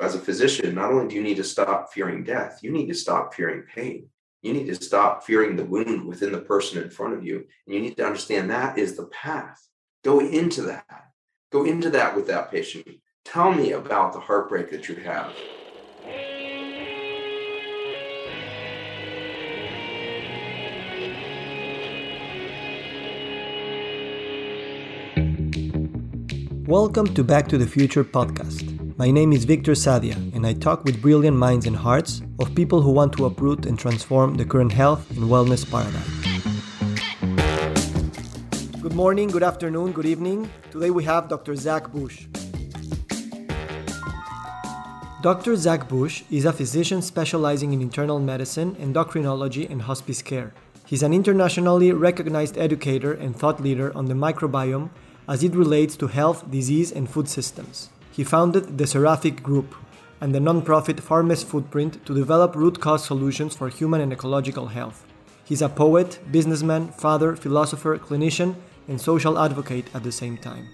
as a physician, not only do you need to stop fearing death, you need to stop fearing pain. You need to stop fearing the wound within the person in front of you. And you need to understand that is the path. Go into that. Go into that with that patient. Tell me about the heartbreak that you have. Welcome to Back to the Future podcast. My name is Victor Sadia, and I talk with brilliant minds and hearts of people who want to uproot and transform the current health and wellness paradigm. Good morning, good afternoon, good evening. Today we have Dr. Zach Bush. Dr. Zach Bush is a physician specializing in internal medicine, endocrinology, and hospice care. He's an internationally recognized educator and thought leader on the microbiome as it relates to health, disease, and food systems. He founded the Seraphic Group and the nonprofit Farmers Footprint to develop root cause solutions for human and ecological health. He's a poet, businessman, father, philosopher, clinician, and social advocate at the same time.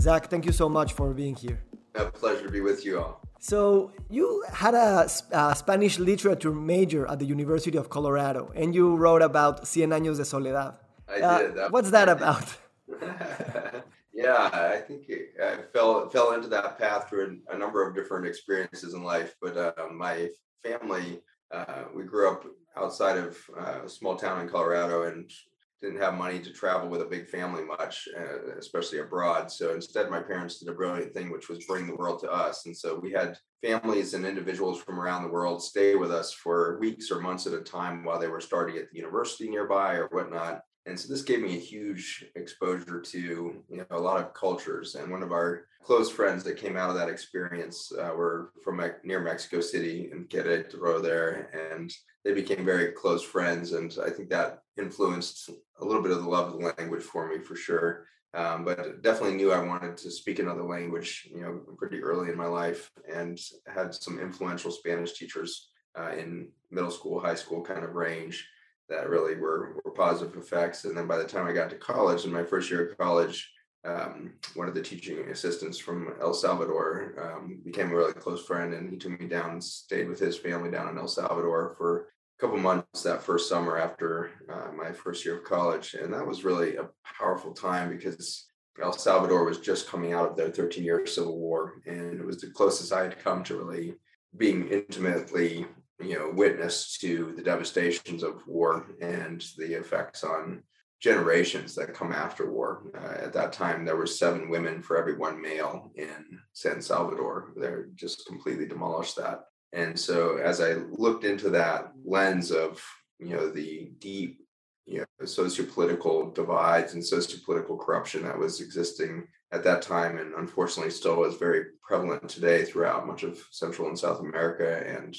Zach, thank you so much for being here. A pleasure to be with you all. So you had a, a, Spanish literature major at the University of Colorado, and you wrote about Cien Años de Soledad. I uh, did. That what's that about? yeah, I think I fell fell into that path through a, a number of different experiences in life. But uh, my family, uh, we grew up outside of uh, a small town in Colorado, and didn't have money to travel with a big family much, uh, especially abroad. So instead, my parents did a brilliant thing, which was bring the world to us. And so we had families and individuals from around the world stay with us for weeks or months at a time while they were starting at the university nearby or whatnot. And so this gave me a huge exposure to you know a lot of cultures. And one of our close friends that came out of that experience uh, were from near Mexico City and Querétaro there, and they became very close friends. And I think that influenced a little bit of the love of the language for me for sure. Um, but definitely knew I wanted to speak another language, you know, pretty early in my life, and had some influential Spanish teachers uh, in middle school, high school kind of range that really were, were positive effects. And then by the time I got to college, in my first year of college, um, one of the teaching assistants from El Salvador um, became a really close friend, and he took me down and stayed with his family down in El Salvador for a couple months that first summer after uh, my first year of college. And that was really a powerful time because El Salvador was just coming out of their 13 year civil war. And it was the closest I had come to really being intimately, you know, witness to the devastations of war and the effects on generations that come after war. Uh, at that time, there were seven women for every one male in San Salvador. They're just completely demolished that. And so as I looked into that lens of, you know, the deep, you know, sociopolitical divides and sociopolitical corruption that was existing at that time and unfortunately still is very prevalent today throughout much of Central and South America. And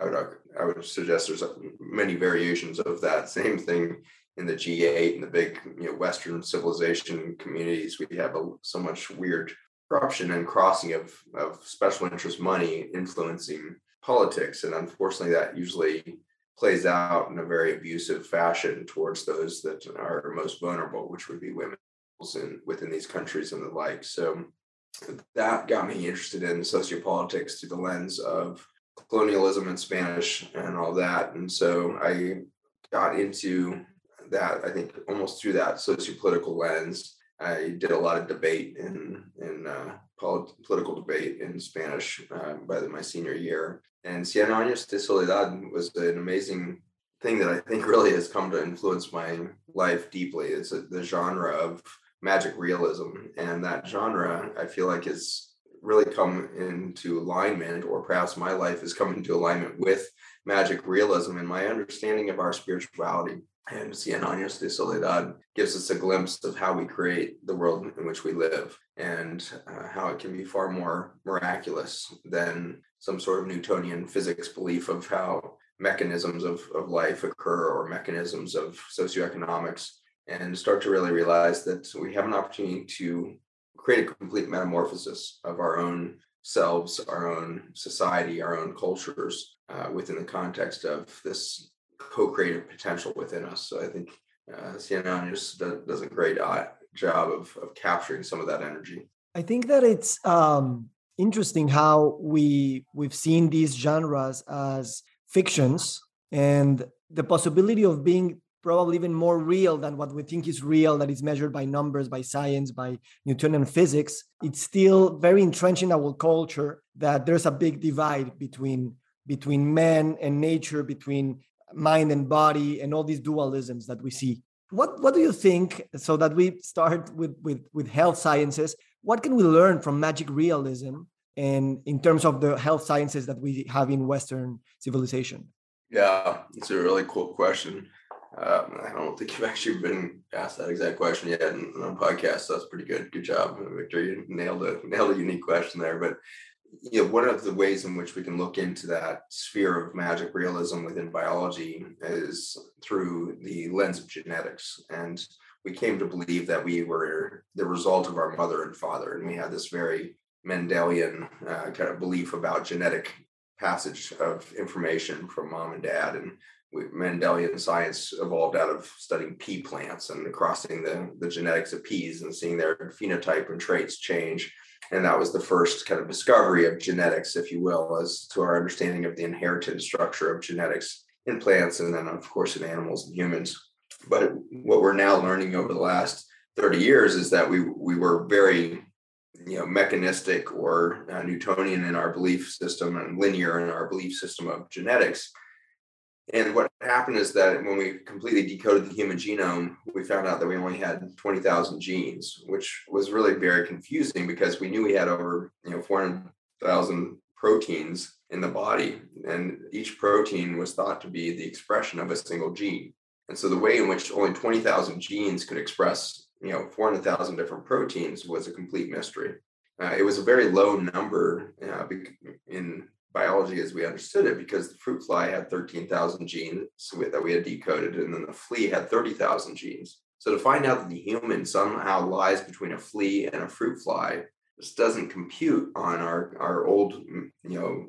I would, I would suggest there's uh, many variations of that same thing in the G8 and the big, you know, Western civilization communities. We have a, so much weird corruption and crossing of, of special interest money influencing politics. And unfortunately, that usually plays out in a very abusive fashion towards those that are most vulnerable, which would be women in, within these countries and the like. So that got me interested in sociopolitics through the lens of colonialism and Spanish and all that. And so I got into that, I think, almost through that sociopolitical lens. I did a lot of debate in in uh, polit- political debate in Spanish uh, by the, my senior year, and Cien Años de Soledad was an amazing thing that I think really has come to influence my life deeply. It's a, the genre of magic realism, and that genre I feel like has really come into alignment, or perhaps my life has come into alignment with magic realism and my understanding of our spirituality. And Cien Años de Soledad gives us a glimpse of how we create the world in which we live and uh, how it can be far more miraculous than some sort of Newtonian physics belief of how mechanisms of, of life occur or mechanisms of socioeconomics. And start to really realize that we have an opportunity to create a complete metamorphosis of our own selves, our own society, our own cultures uh, within the context of this co-creative potential within us. So I think uh, Cien Años does, does a great uh, job of, of capturing some of that energy. I think that it's um, interesting how we we've seen these genres as fictions and the possibility of being probably even more real than what we think is real that is measured by numbers by science by newtonian physics. It's still very entrenched in our culture that there's a big divide between between man and nature between mind and body and all these dualisms that we see. What what do you think so that we start with with with health sciences what can we learn from magic realism and in terms of the health sciences that we have in western civilization? Yeah it's a really cool question um, I don't think you've actually been asked that exact question yet in, on a podcast. So that's pretty good. Good job, Victor. You nailed a nailed a unique question there. But you know, one of the ways in which we can look into that sphere of magic realism within biology is through the lens of genetics. And we came to believe that we were the result of our mother and father, and we had this very Mendelian uh, kind of belief about genetic passage of information from mom and dad and Mendelian science evolved out of studying pea plants and crossing the, the genetics of peas and seeing their phenotype and traits change. And that was the first kind of discovery of genetics, if you will, as to our understanding of the inherited structure of genetics in plants and then, of course, in animals and humans. But what we're now learning over the last 30 years is that we, we were very you know mechanistic or uh, newtonian in our belief system and linear in our belief system of genetics and what happened is that when we completely decoded the human genome, we found out that we only had 20,000 genes, which was really very confusing because we knew we had over, you know, 400,000 proteins in the body, and each protein was thought to be the expression of a single gene. And so the way in which only 20,000 genes could express, you know, 400,000 different proteins was a complete mystery. Uh, it was a very low number uh, in biology as we understood it because the fruit fly had 13,000 genes that we had decoded, and then the flea had 30,000 genes. So to find out that the human somehow lies between a flea and a fruit fly, this doesn't compute on our, our old, you know,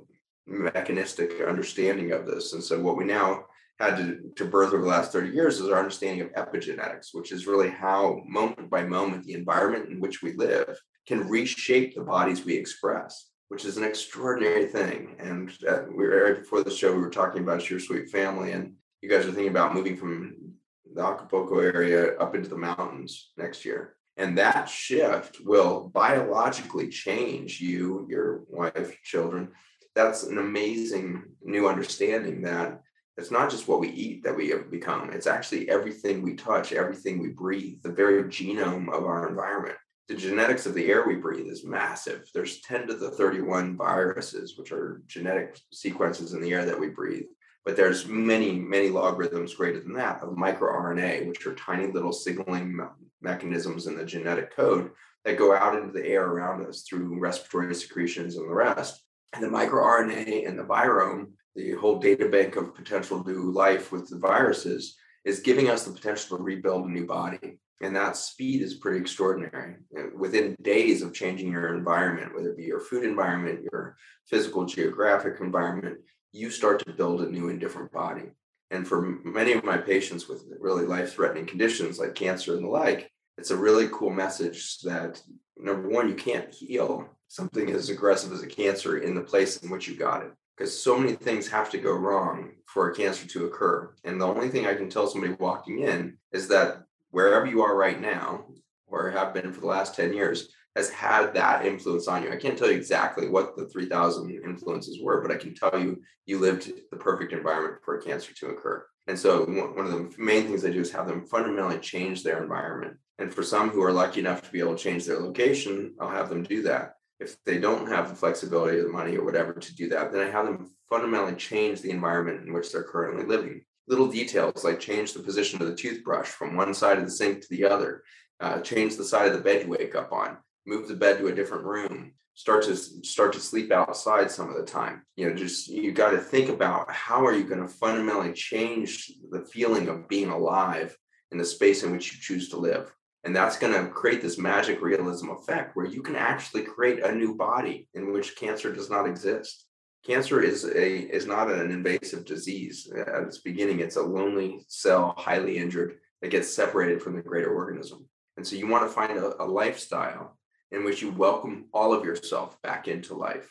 mechanistic understanding of this. And so what we now had to, to birth over the last 30 years is our understanding of epigenetics, which is really how moment by moment the environment in which we live can reshape the bodies we express which is an extraordinary thing. And uh, we were right before the show, we were talking about your sweet family, and you guys are thinking about moving from the Acapulco area up into the mountains next year. And that shift will biologically change you, your wife, children. That's an amazing new understanding that it's not just what we eat that we have become, it's actually everything we touch, everything we breathe, the very genome of our environment the genetics of the air we breathe is massive. There's 10 to the 31 viruses, which are genetic sequences in the air that we breathe. But there's many, many logarithms greater than that of microRNA, which are tiny little signaling mechanisms in the genetic code that go out into the air around us through respiratory secretions and the rest. And the microRNA and the virome, the whole data bank of potential new life with the viruses, is giving us the potential to rebuild a new body and that speed is pretty extraordinary uh, within days of changing your environment whether it be your food environment your physical geographic environment you start to build a new and different body. And for many of my patients with really life-threatening conditions like cancer and the like it's a really cool message that number one you can't heal something as aggressive as a cancer in the place in which you got it because so many things have to go wrong for a cancer to occur. And the only thing i can tell somebody walking in is that wherever you are right now or have been for the last 10 years has had that influence on you. I can't tell you exactly what the 3000 influences were, but I can tell you you lived the perfect environment for cancer to occur. And so one of the main things I do is have them fundamentally change their environment. And for some who are lucky enough to be able to change their location, I'll have them do that. If they don't have the flexibility or the money or whatever to do that, then I have them fundamentally change the environment in which they're currently living little details like change the position of the toothbrush from one side of the sink to the other, uh, change the side of the bed you wake up on, move the bed to a different room, start to start to sleep outside some of the time. You know, just you got to think about how are you going to fundamentally change the feeling of being alive in the space in which you choose to live. And that's going to create this magic realism effect where you can actually create a new body in which cancer does not exist cancer is a is not an invasive disease at its beginning it's a lonely cell highly injured that gets separated from the greater organism And so you want to find a, a lifestyle in which you welcome all of yourself back into life.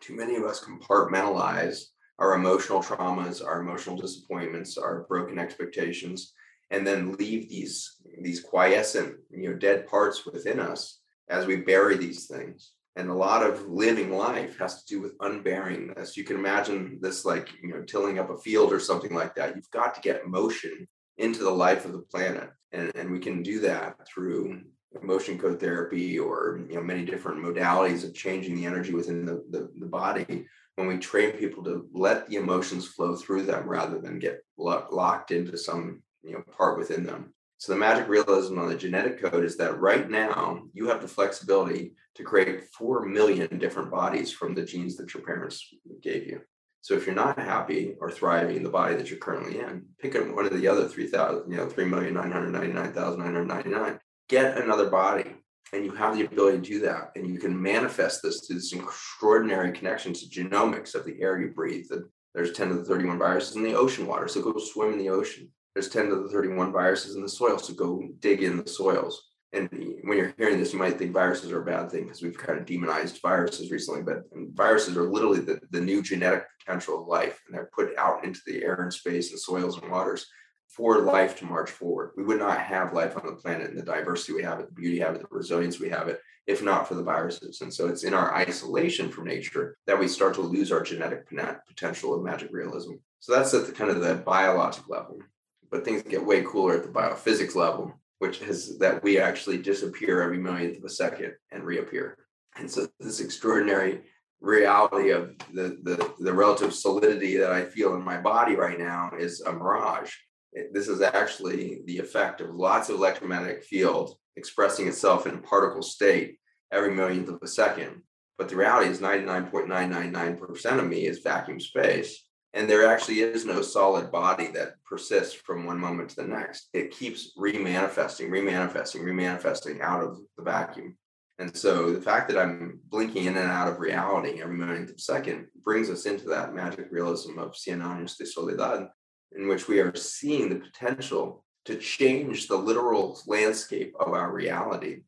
Too many of us compartmentalize our emotional traumas, our emotional disappointments, our broken expectations, and then leave these these quiescent, you know, dead parts within us as we bury these things. And a lot of living life has to do with unburying this. You can imagine this like, you know, tilling up a field or something like that. You've got to get motion into the life of the planet. And, and we can do that through motion code therapy or you know many different modalities of changing the energy within the, the, the body when we train people to let the emotions flow through them rather than get lo- locked into some you know part within them so the magic realism on the genetic code is that right now you have the flexibility to create 4 million different bodies from the genes that your parents gave you. So if you're not happy or thriving in the body that you're currently in pick up one of the other 3000 you know 3,999,999 get another body and you have the ability to do that and you can manifest this through this extraordinary connection to genomics of the air you breathe. There's 10 to the 31 viruses in the ocean water so go swim in the ocean. There's 10 to the 31 viruses in the soil so go dig in the soils and when you're hearing this you might think viruses are a bad thing because we've kind of demonized viruses recently but viruses are literally the, the new genetic potential of life and they're put out into the air and space and soils and waters for life to march forward. We would not have life on the planet and the diversity we have it, the beauty we have it, the resilience we have it, if not for the viruses. And so it's in our isolation from nature that we start to lose our genetic potential of magic realism. So that's at the kind of the biologic level. But things get way cooler at the biophysics level, which is that we actually disappear every millionth of a second and reappear. And so this extraordinary reality of the, the, the relative solidity that I feel in my body right now is a mirage this is actually the effect of lots of electromagnetic field expressing itself in particle state every millionth of a second. But the reality is 99.999% of me is vacuum space. And there actually is no solid body that persists from one moment to the next. It keeps remanifesting, remanifesting, remanifesting out of the vacuum. And so the fact that I'm blinking in and out of reality every millionth of second brings us into that magic realism of Cien años de soledad, in which we are seeing the potential to change the literal landscape of our reality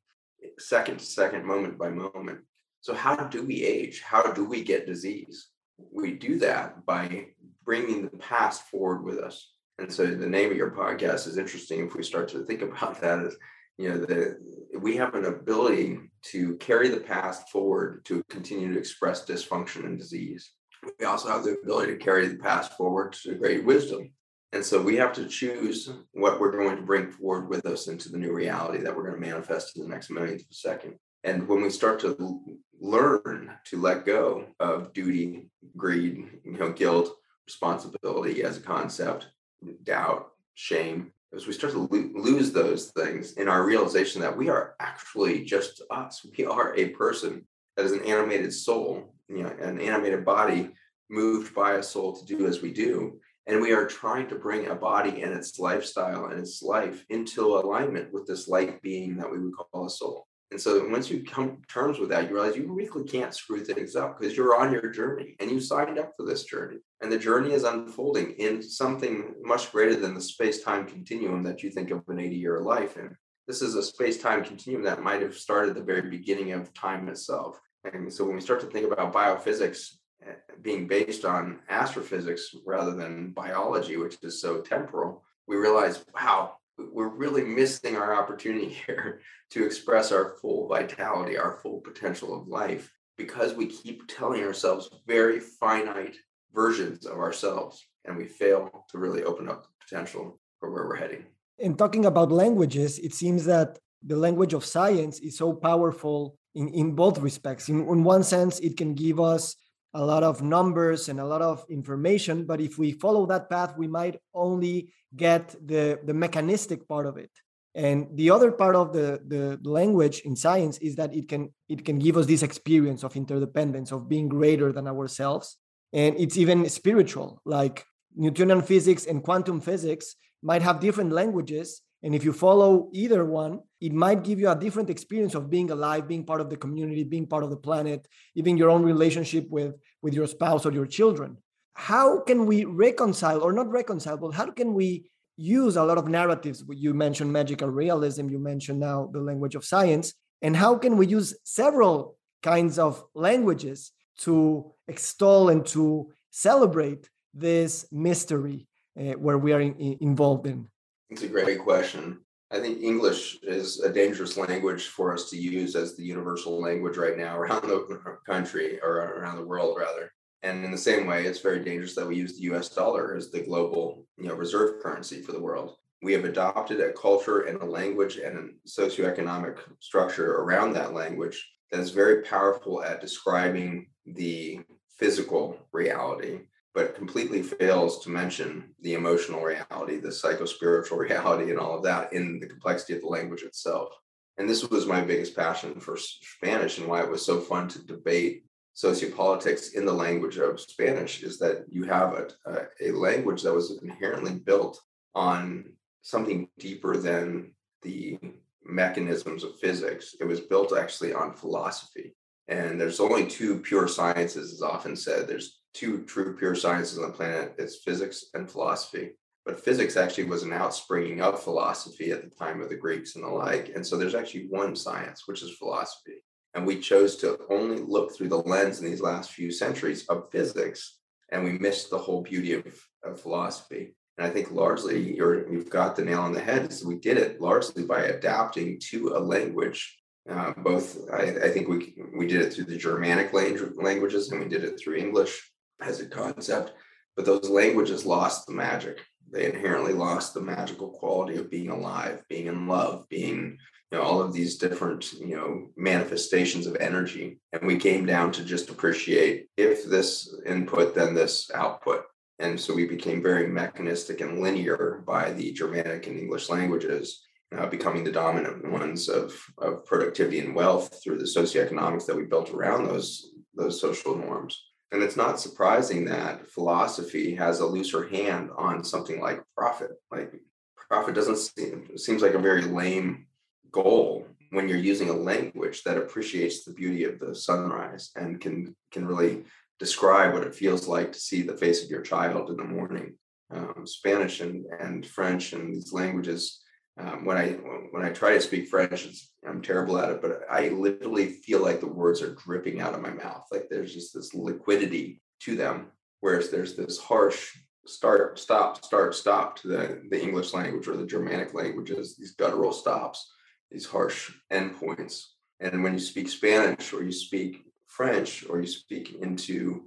second to second, moment by moment. So, how do we age? How do we get disease? We do that by bringing the past forward with us. And so, the name of your podcast is interesting if we start to think about that is, you know, the, we have an ability to carry the past forward to continue to express dysfunction and disease we also have the ability to carry the past forward to great wisdom. And so we have to choose what we're going to bring forward with us into the new reality that we're going to manifest in the next millionth of a second. And when we start to learn to let go of duty, greed, you know, guilt, responsibility as a concept, mm-hmm. doubt, shame, as we start to lo- lose those things in our realization that we are actually just us, we are a person that is an animated soul you know, an animated body moved by a soul to do as we do. And we are trying to bring a body and its lifestyle and its life into alignment with this light being that we would call a soul. And so once you come to terms with that, you realize you really can't screw things up because you're on your journey and you signed up for this journey. And the journey is unfolding in something much greater than the space-time continuum that you think of an 80-year life in. This is a space-time continuum that might have started at the very beginning of time itself. And so when we start to think about biophysics eh, being based on astrophysics rather than biology, which is so temporal, we realize, wow, we're really missing our opportunity here to express our full vitality, our full potential of life, because we keep telling ourselves very finite versions of ourselves and we fail to really open up the potential for where we're heading. In talking about languages, it seems that the language of science is so powerful in, in both respects. In, in one sense, it can give us a lot of numbers and a lot of information, but if we follow that path, we might only get the, the mechanistic part of it. And the other part of the, the language in science is that it can it can give us this experience of interdependence, of being greater than ourselves. And it's even spiritual, like Newtonian physics and quantum physics might have different languages, and if you follow either one, it might give you a different experience of being alive, being part of the community, being part of the planet, even your own relationship with, with your spouse or your children. How can we reconcile, or not reconcile, but how can we use a lot of narratives. You mentioned magical realism, you mentioned now the language of science. And how can we use several kinds of languages to extol and to celebrate this mystery uh, where we are in, in, involved in? It's a great question. I think English is a dangerous language for us to use as the universal language right now around the country or around the world, rather. And in the same way, it's very dangerous that we use the US dollar as the global you know, reserve currency for the world. We have adopted a culture and a language and a socioeconomic structure around that language that is very powerful at describing the physical reality but completely fails to mention the emotional reality, the psychospiritual reality, and all of that in the complexity of the language itself. And this was my biggest passion for Spanish and why it was so fun to debate sociopolitics in the language of Spanish is that you have a, a, language that was inherently built on something deeper than the mechanisms of physics. It was built actually on philosophy. And there's only two pure sciences, as often said. There's two true pure sciences on the planet it's physics and philosophy. But physics actually was an outspringing of philosophy at the time of the greeks and the like and so there's actually one science which is philosophy. And we chose to only look through the lens in these last few centuries of physics and we missed the whole beauty of, of philosophy. And i think largely you're, you've got the nail on the head is we did it largely by adapting to a language. Uh, both I, I, think we we did it through the germanic language, languages and we did it through english as a concept, but those languages lost the magic. They inherently lost the magical quality of being alive, being in love, being you know all of these different you know manifestations of energy. And we came down to just appreciate if this input then this output. And so we became very mechanistic and linear by the germanic and english languages uh, becoming the dominant ones of, of productivity and wealth through the socioeconomics that we built around those those social norms and it's not surprising that philosophy has a looser hand on something like profit. Like profit doesn't seem seems like a very lame goal when you're using a language that appreciates the beauty of the sunrise and can can really describe what it feels like to see the face of your child in the morning. Um, Spanish and, and French and these languages um, when I when I try to speak French, I'm terrible at it, but I literally feel like the words are dripping out of my mouth. Like there's just this liquidity to them, whereas there's this harsh start, stop, start, stop to the, the English language or the Germanic languages, these guttural stops, these harsh endpoints. And when you speak Spanish or you speak French or you speak into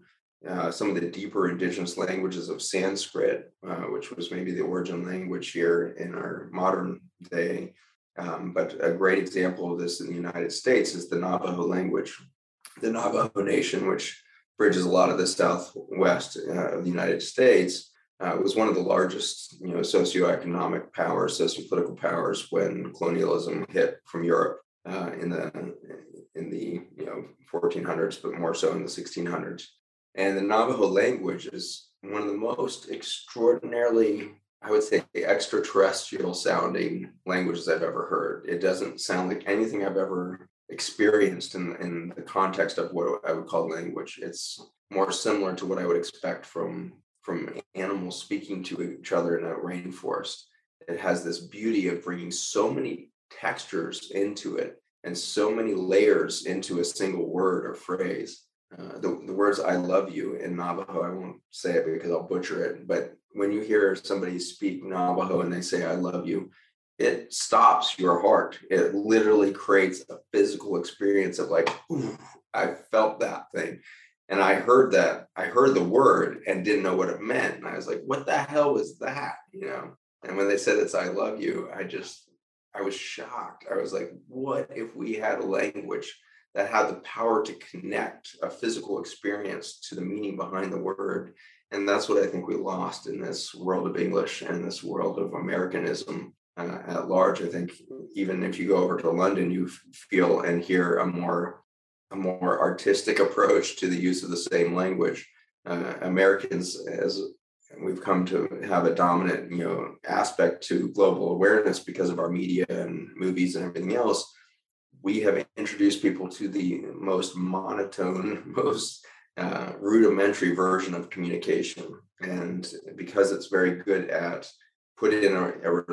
uh, some of the deeper indigenous languages of Sanskrit, uh, which was maybe the origin language here in our modern day. Um, but a great example of this in the United States is the Navajo language. The Navajo Nation, which bridges a lot of the southwest uh, of the United States, uh, was one of the largest, you know, socioeconomic powers, sociopolitical powers when colonialism hit from Europe uh, in the in the you know 1400s, but more so in the 1600s. And the Navajo language is one of the most extraordinarily, I would say, extraterrestrial sounding languages I've ever heard. It doesn't sound like anything I've ever experienced in, in the context of what I would call language. It's more similar to what I would expect from, from animals speaking to each other in a rainforest. It has this beauty of bringing so many textures into it and so many layers into a single word or phrase uh, the, the words I love you in Navajo, I won't say it because I'll butcher it, but when you hear somebody speak Navajo and they say, I love you, it stops your heart. It literally creates a physical experience of like, I felt that thing. And I heard that, I heard the word and didn't know what it meant. And I was like, what the hell was that? You know? And when they said it's I love you, I just, I was shocked. I was like, what if we had a language that had the power to connect a physical experience to the meaning behind the word. And that's what I think we lost in this world of English and this world of Americanism uh, at large. I think even if you go over to London, you feel and hear a more a more artistic approach to the use of the same language. Uh, Americans, as we've come to have a dominant, you know, aspect to global awareness because of our media and movies and everything else we have introduced people to the most monotone, most uh, rudimentary version of communication. And because it's very good at put in a, a,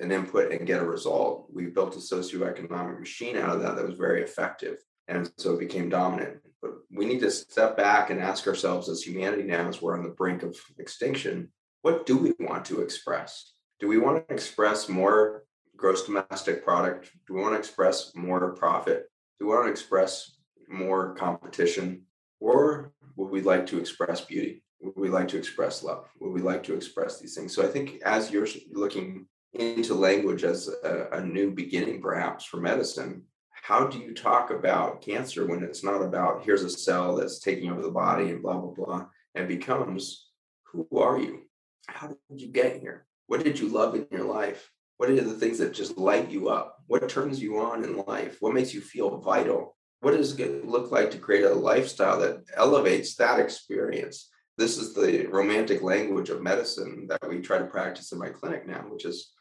an input and get a result. We built a socioeconomic machine out of that that was very effective. And so it became dominant. But we need to step back and ask ourselves as humanity now, as we're on the brink of extinction, what do we want to express? Do we want to express more gross domestic product? Do we want to express more profit? Do we want to express more competition? Or would we like to express beauty? Would we like to express love? Would we like to express these things? So I think as you're looking into language as a, a new beginning, perhaps for medicine, how do you talk about cancer when it's not about here's a cell that's taking over the body and blah blah blah and becomes who are you how did you get here what did you love in your life what are the things that just light you up what turns you on in life what makes you feel vital what does it look like to create a lifestyle that elevates that experience this is the romantic language of medicine that we try to practice in my clinic now which is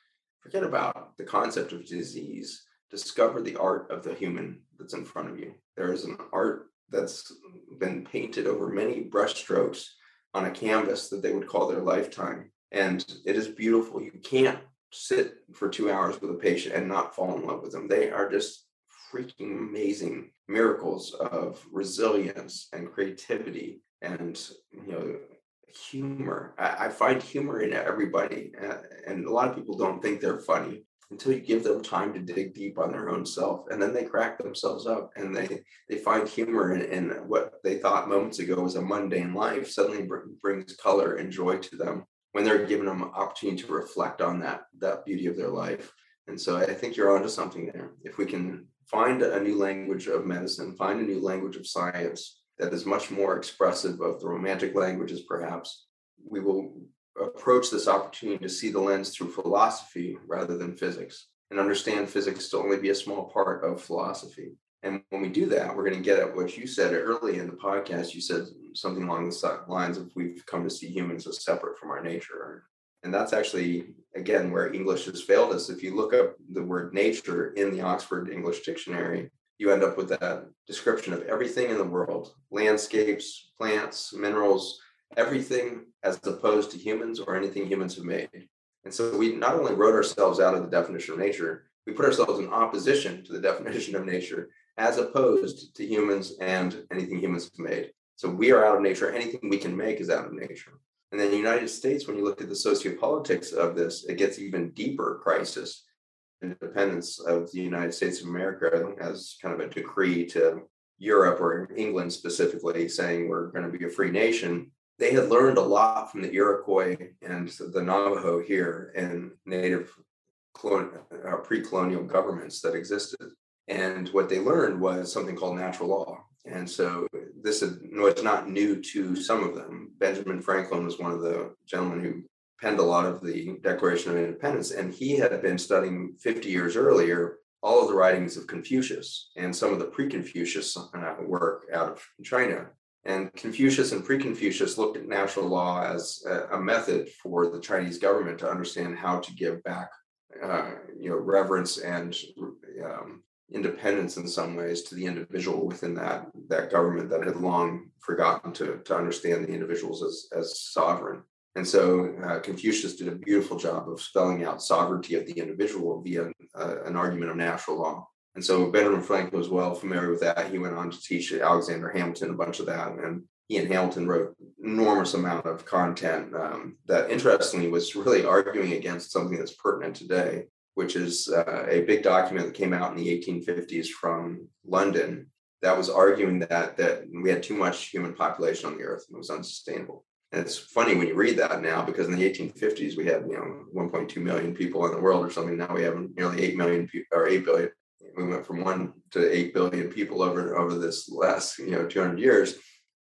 forget about the concept of disease discover the art of the human that's in front of you. There is an art that's been painted over many brushstrokes on a canvas that they would call their lifetime. And it is beautiful. You can't sit for two hours with a patient and not fall in love with them. They are just freaking amazing miracles of resilience and creativity and you know humor. I, I find humor in everybody, and a lot of people don't think they're funny until you give them time to dig deep on their own self and then they crack themselves up and they they find humor in, in what they thought moments ago was a mundane life suddenly br- brings color and joy to them when they're given an opportunity to reflect on that that beauty of their life and so i think you're onto something there if we can find a new language of medicine find a new language of science that is much more expressive of the romantic languages perhaps we will approach this opportunity to see the lens through philosophy rather than physics and understand physics to only be a small part of philosophy. And when we do that, we're going to get at what you said early in the podcast. You said something along the lines of we've come to see humans as separate from our nature. And that's actually, again, where English has failed us. If you look up the word nature in the Oxford English Dictionary, you end up with that description of everything in the world landscapes, plants, minerals, everything as opposed to humans or anything humans have made. And so we not only wrote ourselves out of the definition of nature, we put ourselves in opposition to the definition of nature as opposed to humans and anything humans have made. So we are out of nature. Anything we can make is out of nature. And then the United States, when you look at the sociopolitics of this, it gets even deeper crisis. Independence of the United States of America as kind of a decree to Europe or England specifically saying we're going to be a free nation they had learned a lot from the Iroquois and the Navajo here and native uh, pre-colonial governments that existed. And what they learned was something called natural law. And so this was not new to some of them. Benjamin Franklin was one of the gentlemen who penned a lot of the Declaration of Independence, and he had been studying 50 years earlier all of the writings of Confucius and some of the pre-Confucius uh, work out of China. And Confucius and pre-Confucius looked at natural law as a, a, method for the Chinese government to understand how to give back, uh, you know, reverence and um, independence in some ways to the individual within that that government that had long forgotten to to understand the individuals as as sovereign. And so uh, Confucius did a beautiful job of spelling out sovereignty of the individual via uh, an argument of natural law. And so Benjamin Franklin was well familiar with that. He went on to teach Alexander Hamilton a bunch of that. And he and Hamilton wrote enormous amount of content um, that interestingly was really arguing against something that's pertinent today, which is uh, a big document that came out in the 1850s from London that was arguing that that we had too much human population on the earth and it was unsustainable. And it's funny when you read that now because in the 1850s we had you know 1.2 million people in the world or something. Now we have nearly 8 million people or 8 billion. We went from one to eight billion people over over this last you know 200 years.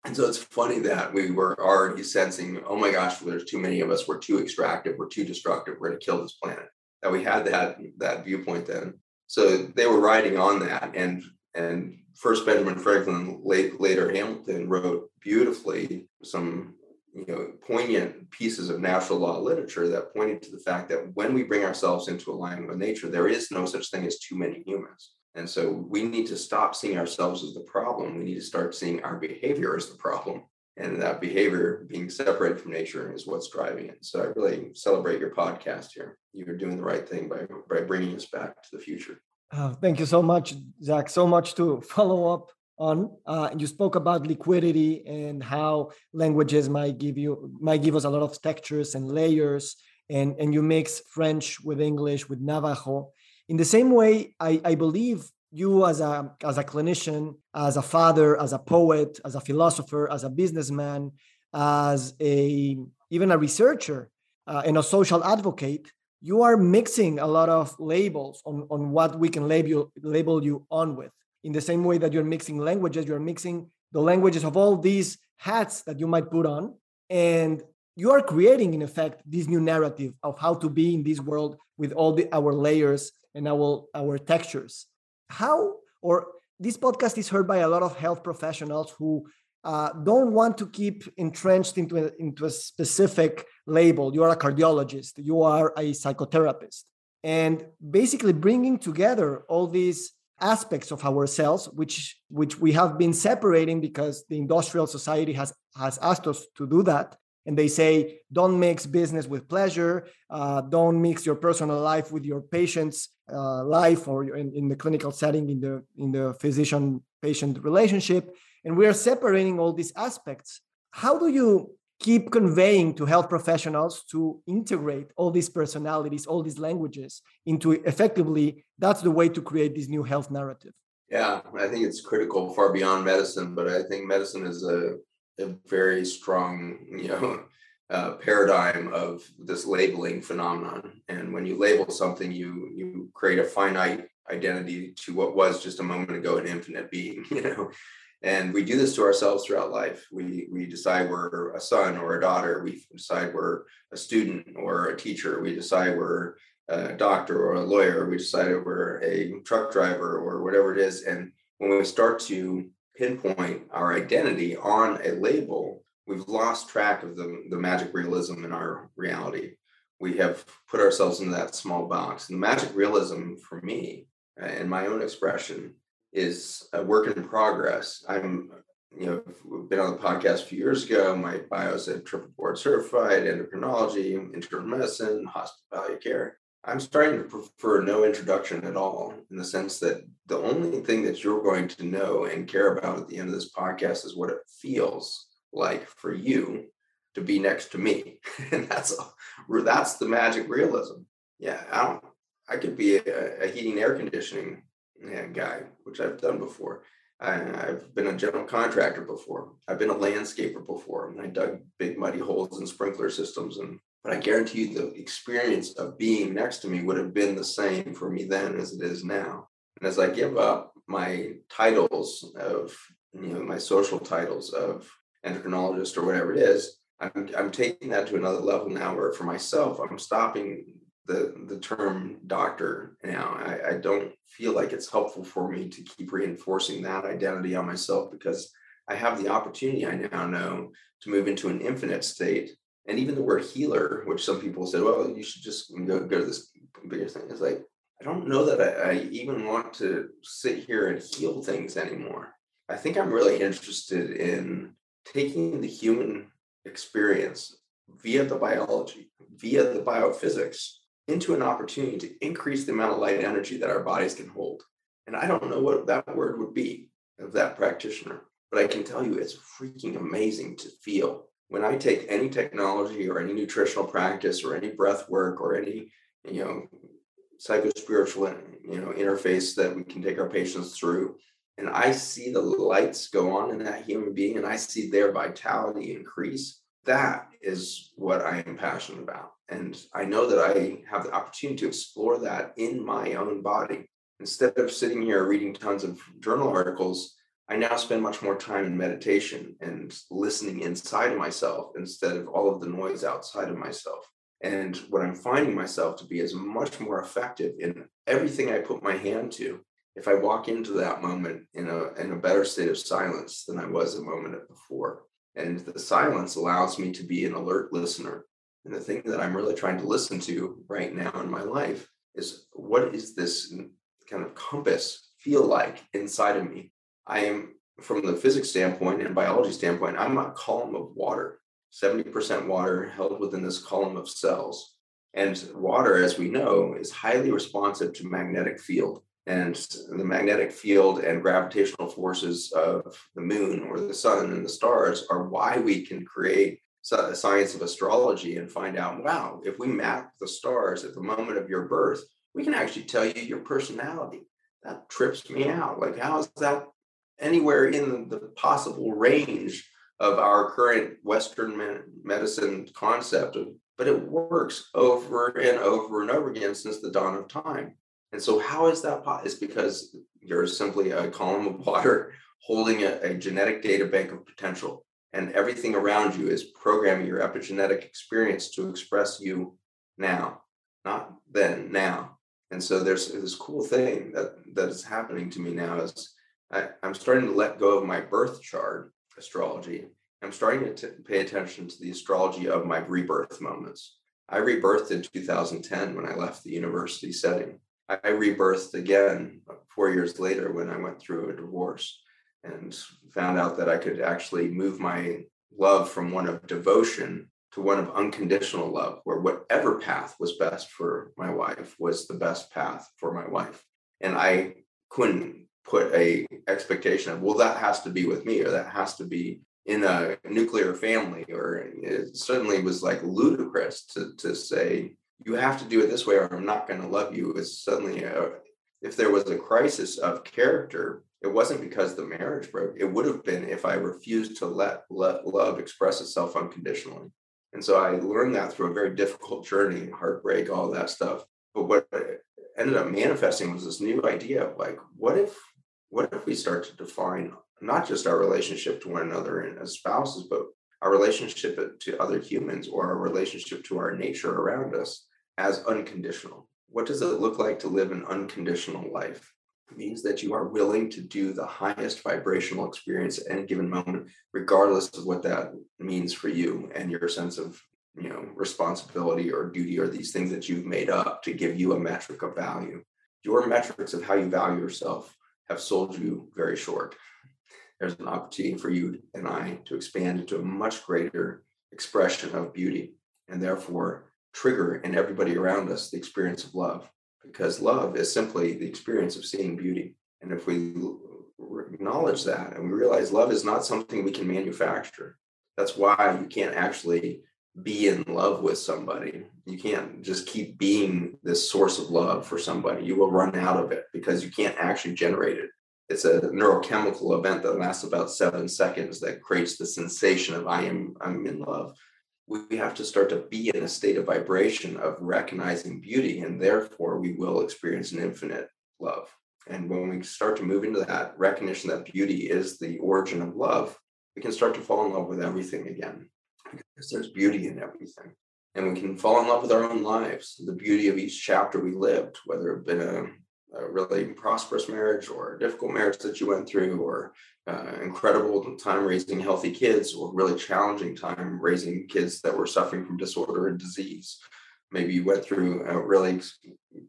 And so it's funny that we were already sensing oh my gosh there's too many of us. We're too extractive. We're too destructive. We're going to kill this planet that we had that that viewpoint then. So they were riding on that and and first benjamin franklin late, later hamilton wrote beautifully some you know poignant pieces of natural law literature that pointed to the fact that when we bring ourselves into alignment with nature there is no such thing as too many humans. And so we need to stop seeing ourselves as the problem. We need to start seeing our behavior as the problem and that behavior being separated from nature is what's driving it. So I really celebrate your podcast here. You're doing the right thing by by bringing us back to the future. Oh, thank you so much, Zach. So much to follow up on. Uh, you spoke about liquidity and how languages might give you might give us a lot of textures and layers, and and you mix French with English with Navajo. In the same way, I, I believe you as a as a clinician, as a father, as a poet, as a philosopher, as a businessman, as a even a researcher uh, and a social advocate, you are mixing a lot of labels on, on what we can label label you on with. In the same way that you're mixing languages, you're mixing the languages of all these hats that you might put on, and you are creating, in effect, this new narrative of how to be in this world with all the, our layers and our our textures how or this podcast is heard by a lot of health professionals who uh, don't want to keep entrenched into a, into a specific label. You are a cardiologist, you are a psychotherapist, and basically bringing together all these aspects of ourselves, which which we have been separating because the industrial society has has asked us to do that, and they say don't mix business with pleasure uh, don't mix your personal life with your patient's uh, life or in, in, the clinical setting in the in the physician patient relationship. And we are separating all these aspects. How do you keep conveying to health professionals to integrate all these personalities all these languages into effectively that's the way to create this new health narrative? Yeah i think it's critical far beyond medicine but i think medicine is a a very strong, you know, uh, paradigm of this labeling phenomenon. And when you label something, you you create a finite identity to what was just a moment ago an infinite being, you know. And we do this to ourselves throughout life. We we decide we're a son or a daughter. We decide we're a student or a teacher. We decide we're a doctor or a lawyer. We decide we're a truck driver or whatever it is. And when we start to pinpoint our identity on a label, we've lost track of the, the magic realism in our reality. We have put ourselves into that small box. And the magic realism for me, uh, and my own expression, is a work in progress. I'm, you know, been on the podcast a few years ago. My bio said triple board certified, endocrinology, internal medicine, hospice care. I'm starting to prefer no introduction at all in the sense that the only thing that you're going to know and care about at the end of this podcast is what it feels like for you to be next to me. and that's that's the magic realism. Yeah, I don't I could be a, a heating air conditioning guy, which I've done before. I, have been a general contractor before. I've been a landscaper before. I dug big muddy holes in sprinkler systems and but I guarantee you the experience of being next to me would have been the same for me then as it is now. And as I give up my titles of, you know, my social titles of endocrinologist or whatever it is, I'm, I'm taking that to another level now where for myself, I'm stopping the, the term doctor now. I, I don't feel like it's helpful for me to keep reinforcing that identity on myself because I have the opportunity I now know to move into an infinite state and even the word healer, which some people said, well, you should just go, go to this bigger thing. It's like, I don't know that I, I even want to sit here and heal things anymore. I think I'm really interested in taking the human experience via the biology, via the biophysics, into an opportunity to increase the amount of light energy that our bodies can hold. And I don't know what that word would be of that practitioner, but I can tell you it's freaking amazing to feel when I take any technology or any nutritional practice or any breath work or any, you know, psychospiritual, you know, interface that we can take our patients through, and I see the lights go on in that human being and I see their vitality increase, that is what I am passionate about. And I know that I have the opportunity to explore that in my own body. Instead of sitting here reading tons of journal articles, I now spend much more time in meditation and listening inside of myself instead of all of the noise outside of myself. And what I'm finding myself to be is much more effective in everything I put my hand to. If I walk into that moment in a in a better state of silence than I was a moment before. And the silence allows me to be an alert listener. And the thing that I'm really trying to listen to right now in my life is what is this kind of compass feel like inside of me I am from the physics standpoint and biology standpoint, I'm a column of water, 70% water held within this column of cells. And water, as we know, is highly responsive to magnetic field. And the magnetic field and gravitational forces of the moon or the sun and the stars are why we can create the science of astrology and find out wow, if we map the stars at the moment of your birth, we can actually tell you your personality. That trips me out. Like, how is that anywhere in the possible range of our current Western medicine concept? But it works over and over and over again since the dawn of time. And so, how is that? It's because you're simply a column of water holding a, a genetic data bank of potential, and everything around you is programming your epigenetic experience to express you now, not then, now. And so, there's this cool thing that that is happening to me now is I, am starting to let go of my birth chart astrology. I'm starting to t- pay attention to the astrology of my rebirth moments. I rebirthed in 2010 when I left the university setting. I rebirthed again four years later when I went through a divorce and found out that I could actually move my love from one of devotion to one of unconditional love, where whatever path was best for my wife was the best path for my wife. And I couldn't put a expectation of, well, that has to be with me or that has to be in a nuclear family, or it certainly was like ludicrous to, to say, you have to do it this way or I'm not going to love you is suddenly a, if there was a crisis of character, it wasn't because the marriage broke. It would have been if I refused to let, let love express itself unconditionally. And so I learned that through a very difficult journey, heartbreak, all that stuff. But what ended up manifesting was this new idea of like, what if, what if we start to define not just our relationship to one another and as spouses, but our relationship to other humans or our relationship to our nature around us as unconditional. What does it look like to live an unconditional life? It means that you are willing to do the highest vibrational experience at any given moment, regardless of what that means for you and your sense of you know responsibility or duty or these things that you've made up to give you a metric of value. Your metrics of how you value yourself have sold you very short there's an opportunity for you and I to expand into a much greater expression of beauty and therefore trigger in everybody around us the experience of love because love is simply the experience of seeing beauty. And if we acknowledge that and we realize love is not something we can manufacture, that's why you can't actually be in love with somebody. You can't just keep being this source of love for somebody. You will run out of it because you can't actually generate it it's a neurochemical event that lasts about seven seconds that creates the sensation of I am I'm in love. We have to start to be in a state of vibration of recognizing beauty, and therefore we will experience an infinite love. And when we start to move into that recognition that beauty is the origin of love, we can start to fall in love with everything again because there's beauty in everything. And we can fall in love with our own lives, the beauty of each chapter we lived, whether it been a a really prosperous marriage or a difficult marriage that you went through or uh, incredible time raising healthy kids or really challenging time raising kids that were suffering from disorder and disease maybe you went through a really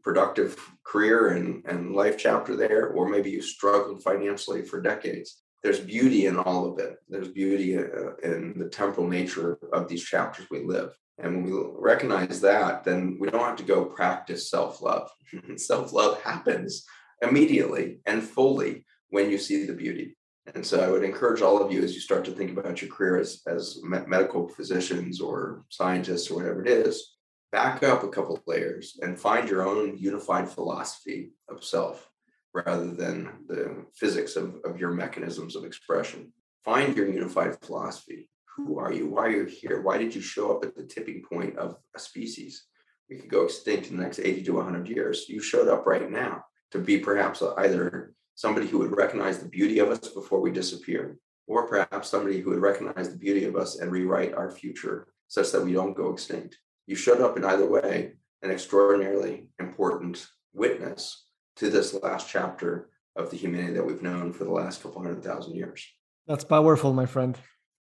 productive career and, and life chapter there or maybe you struggled financially for decades there's beauty in all of it there's beauty uh, in the temporal nature of these chapters we live and when we recognize that, then we don't have to go practice self love. self love happens immediately and fully when you see the beauty. And so I would encourage all of you as you start to think about your career as, as medical physicians or scientists or whatever it is, back up a couple layers and find your own unified philosophy of self rather than the physics of, of your mechanisms of expression. Find your unified philosophy who are you? Why are you here? Why did you show up at the tipping point of a species? We could go extinct in the next 80 to 100 years. You showed up right now to be perhaps either somebody who would recognize the beauty of us before we disappear, or perhaps somebody who would recognize the beauty of us and rewrite our future such that we don't go extinct. You showed up in either way, an extraordinarily important witness to this last chapter of the humanity that we've known for the last couple hundred thousand years. That's powerful, my friend.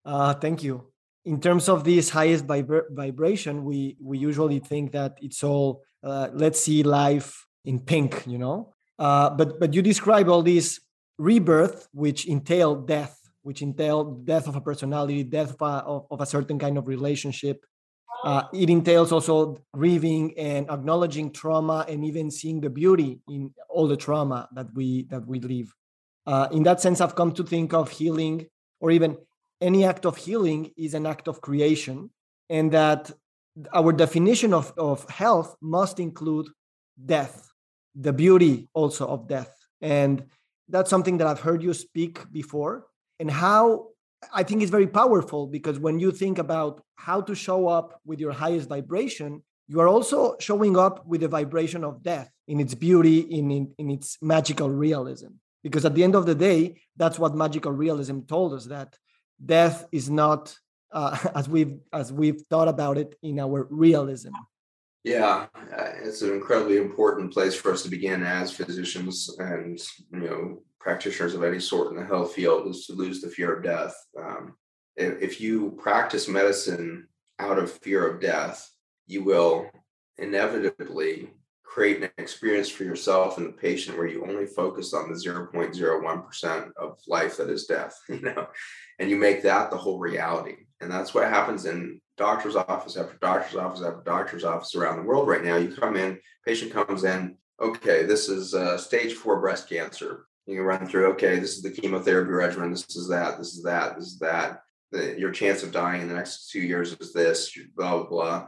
Uh, thank you. In terms of this highest vibra- vibration, we we usually think that it's all uh, let's see life in pink, you know. Uh, but but you describe all these rebirth, which entail death, which entail death of a personality, death of a, of, of a certain kind of relationship. Uh, it entails also grieving and acknowledging trauma and even seeing the beauty in all the trauma that we that we live. Uh, in that sense, I've come to think of healing, or even any act of healing, is an act of creation, and that our definition of, of health must include death, the beauty also of death. And that's something that I've heard you speak before, and how I think it's very powerful because when you think about how to show up with your highest vibration, you are also showing up with the vibration of death in its beauty, in, in, in its magical realism. Because at the end of the day, that's what magical realism told us that death is not uh, as we've as we've thought about it in our realism. Yeah, uh, it's an incredibly important place for us to begin as physicians and you know practitioners of any sort in the health field is to lose the fear of death. Um, if, you practice medicine out of fear of death, you will inevitably create an experience for yourself and the patient where you only focus on the 0.01% of life that is death, you know, and you make that the whole reality. And that's what happens in doctor's office after doctor's office after doctor's office around the world right now. You come in, patient comes in, okay, this is uh, stage four breast cancer. You can run through, okay, this is the chemotherapy regimen, this is that, this is that, this is that. The, your chance of dying in the next two years is this, blah, blah, blah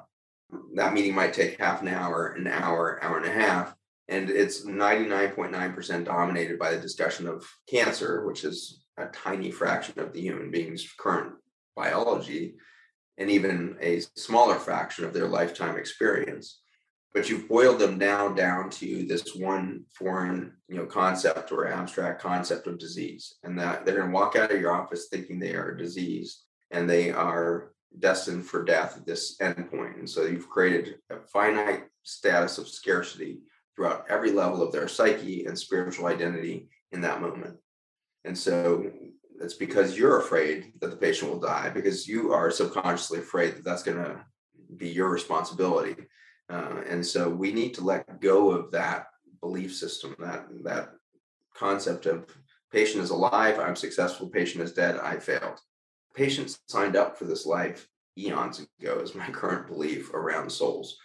that meeting might take half an hour, an hour, hour and a half. And it's 99.9% dominated by the discussion of cancer, which is a tiny fraction of the human being's current biology, and even a smaller fraction of their lifetime experience. But you've boiled them down down to this one foreign, you know, concept or abstract concept of disease, and that they're going to walk out of your office thinking they are a disease and they are destined for death at this endpoint. And so you've created a finite status of scarcity throughout every level of their psyche and spiritual identity in that moment. And so it's because you're afraid that the patient will die, because you are subconsciously afraid that that's going to be your responsibility. Uh, and so we need to let go of that belief system, that that concept of patient is alive, I'm successful, patient is dead, I failed patients signed up for this life eons ago, is my current belief around souls.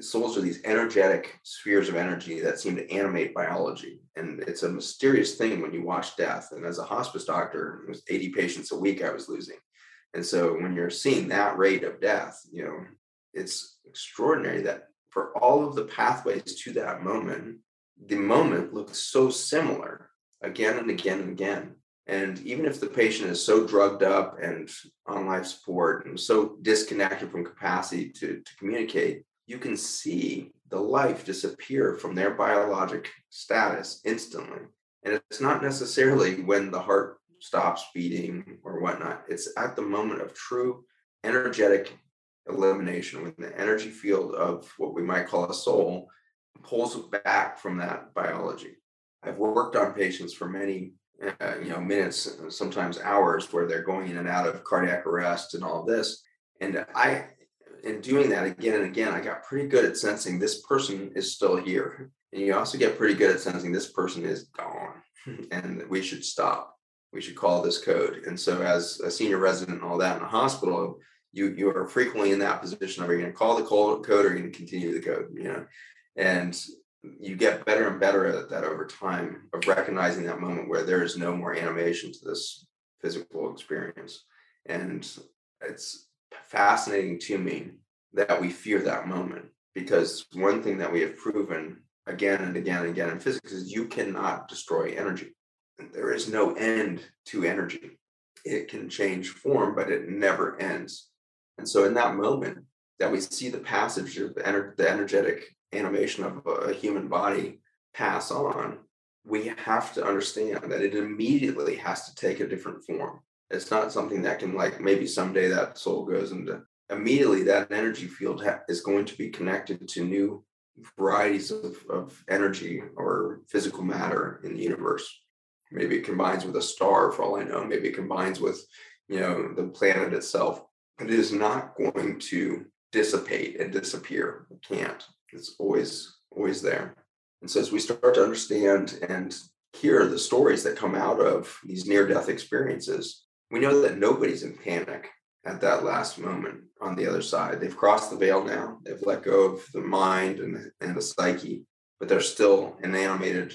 Souls are these energetic spheres of energy that seem to animate biology. And it's a mysterious thing when you watch death. And as a hospice doctor, it was 80 patients a week I was losing. And so when you're seeing that rate of death, you know, it's extraordinary that for all of the pathways to that moment, the moment looks so similar again and again and again. And even if the patient is so drugged up and on life support and so disconnected from capacity to, to communicate, you can see the life disappear from their biologic status instantly. And it's not necessarily when the heart stops beating or whatnot, it's at the moment of true energetic elimination when the energy field of what we might call a soul pulls back from that biology. I've worked on patients for many uh, you know minutes sometimes hours where they're going in and out of cardiac arrest and all this. And i in doing that again and again i got pretty good at sensing this person is still here. And you also get pretty good at sensing this person is gone. And we should stop. We should call this code. And so as a senior resident and all that in a hospital you you are frequently in that position of are you going to call the code or are you going to continue the code you know and you get better and better at that over time of recognizing that moment where there is no more animation to this physical experience. And it's fascinating to me that we fear that moment because one thing that we have proven again and again and again in physics is you cannot destroy energy. There is no end to energy. It can change form, but it never ends. And so, in that moment, that we see the passage of the, ener- the energetic animation of a human body pass on, we have to understand that it immediately has to take a different form. It's not something that can, like, maybe someday that soul goes into immediately that energy field ha- is going to be connected to new varieties of, of energy or physical matter in the universe. Maybe it combines with a star, for all I know. Maybe it combines with, you know, the planet itself. It is not going to dissipate and disappear. It can't. It's always always there. And so as we start to understand and hear the stories that come out of these near death experiences, we know that nobody's in panic at that last moment on the other side. They've crossed the veil now, they've let go of the mind and, and the psyche, but they're still an animated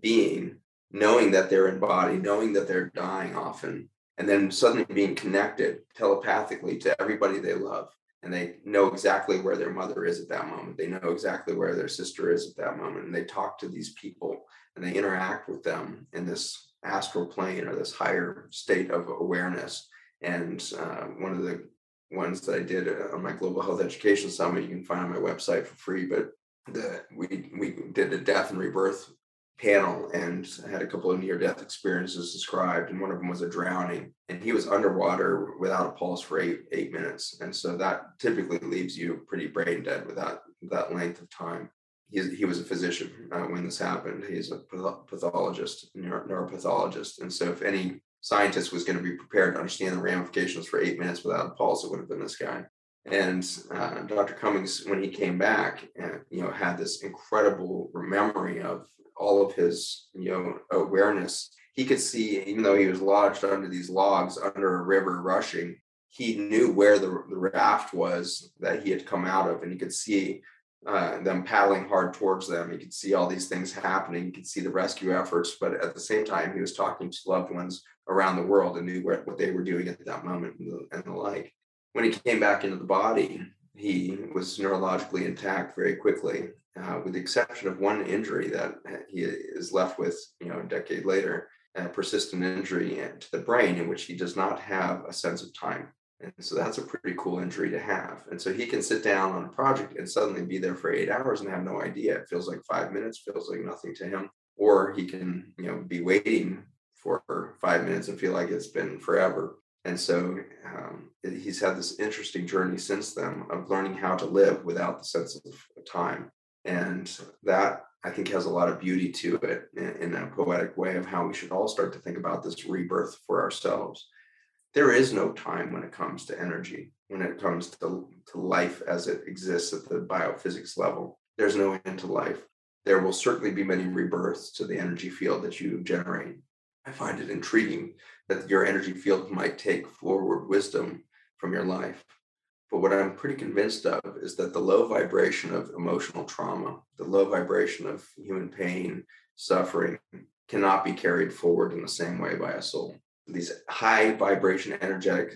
being, knowing that they're in body, knowing that they're dying often, and then suddenly being connected telepathically to everybody they love. And they know exactly where their mother is at that moment. They know exactly where their sister is at that moment. And they talk to these people and they interact with them in this astral plane or this higher state of awareness. And uh, one of the ones that I did uh, on my Global Health Education Summit, you can find on my website for free. But the, we we did a death and rebirth panel and had a couple of near death experiences described, and one of them was a drowning, and he was underwater without a pulse for eight eight minutes, and so that typically leaves you pretty brain dead without that length of time. He, he was a physician uh, when this happened. He's a pathologist, neuro, neuropathologist, and so if any scientist was going to be prepared to understand the ramifications for eight minutes without a pulse, it would have been this guy. And uh, Dr. Cummings, when he came back, uh, you know, had this incredible memory of all of his, you know, awareness. He could see, even though he was lodged under these logs under a river rushing, he knew where the, the raft was that he had come out of, and he could see uh, them paddling hard towards them. He could see all these things happening. He could see the rescue efforts, but at the same time, he was talking to loved ones around the world and knew where, what they were doing at that moment and the, and the like. When he came back into the body, he was neurologically intact very quickly, uh, with the exception of one injury that he is left with, you know, a decade later, a persistent injury to the brain in which he does not have a sense of time. And so that's a pretty cool injury to have. And so he can sit down on a project and suddenly be there for eight hours and have no idea. It feels like five minutes, feels like nothing to him. Or he can, you know, be waiting for five minutes and feel like it's been forever. And so um, he's had this interesting journey since then of learning how to live without the sense of time. And that I think has a lot of beauty to it in, in a poetic way of how we should all start to think about this rebirth for ourselves. There is no time when it comes to energy, when it comes to, to life as it exists at the biophysics level. There's no end to life. There will certainly be many rebirths to the energy field that you generate I find it intriguing that your energy field might take forward wisdom from your life. But what I'm pretty convinced of is that the low vibration of emotional trauma, the low vibration of human pain, suffering, cannot be carried forward in the same way by a soul. These high vibration, energetic,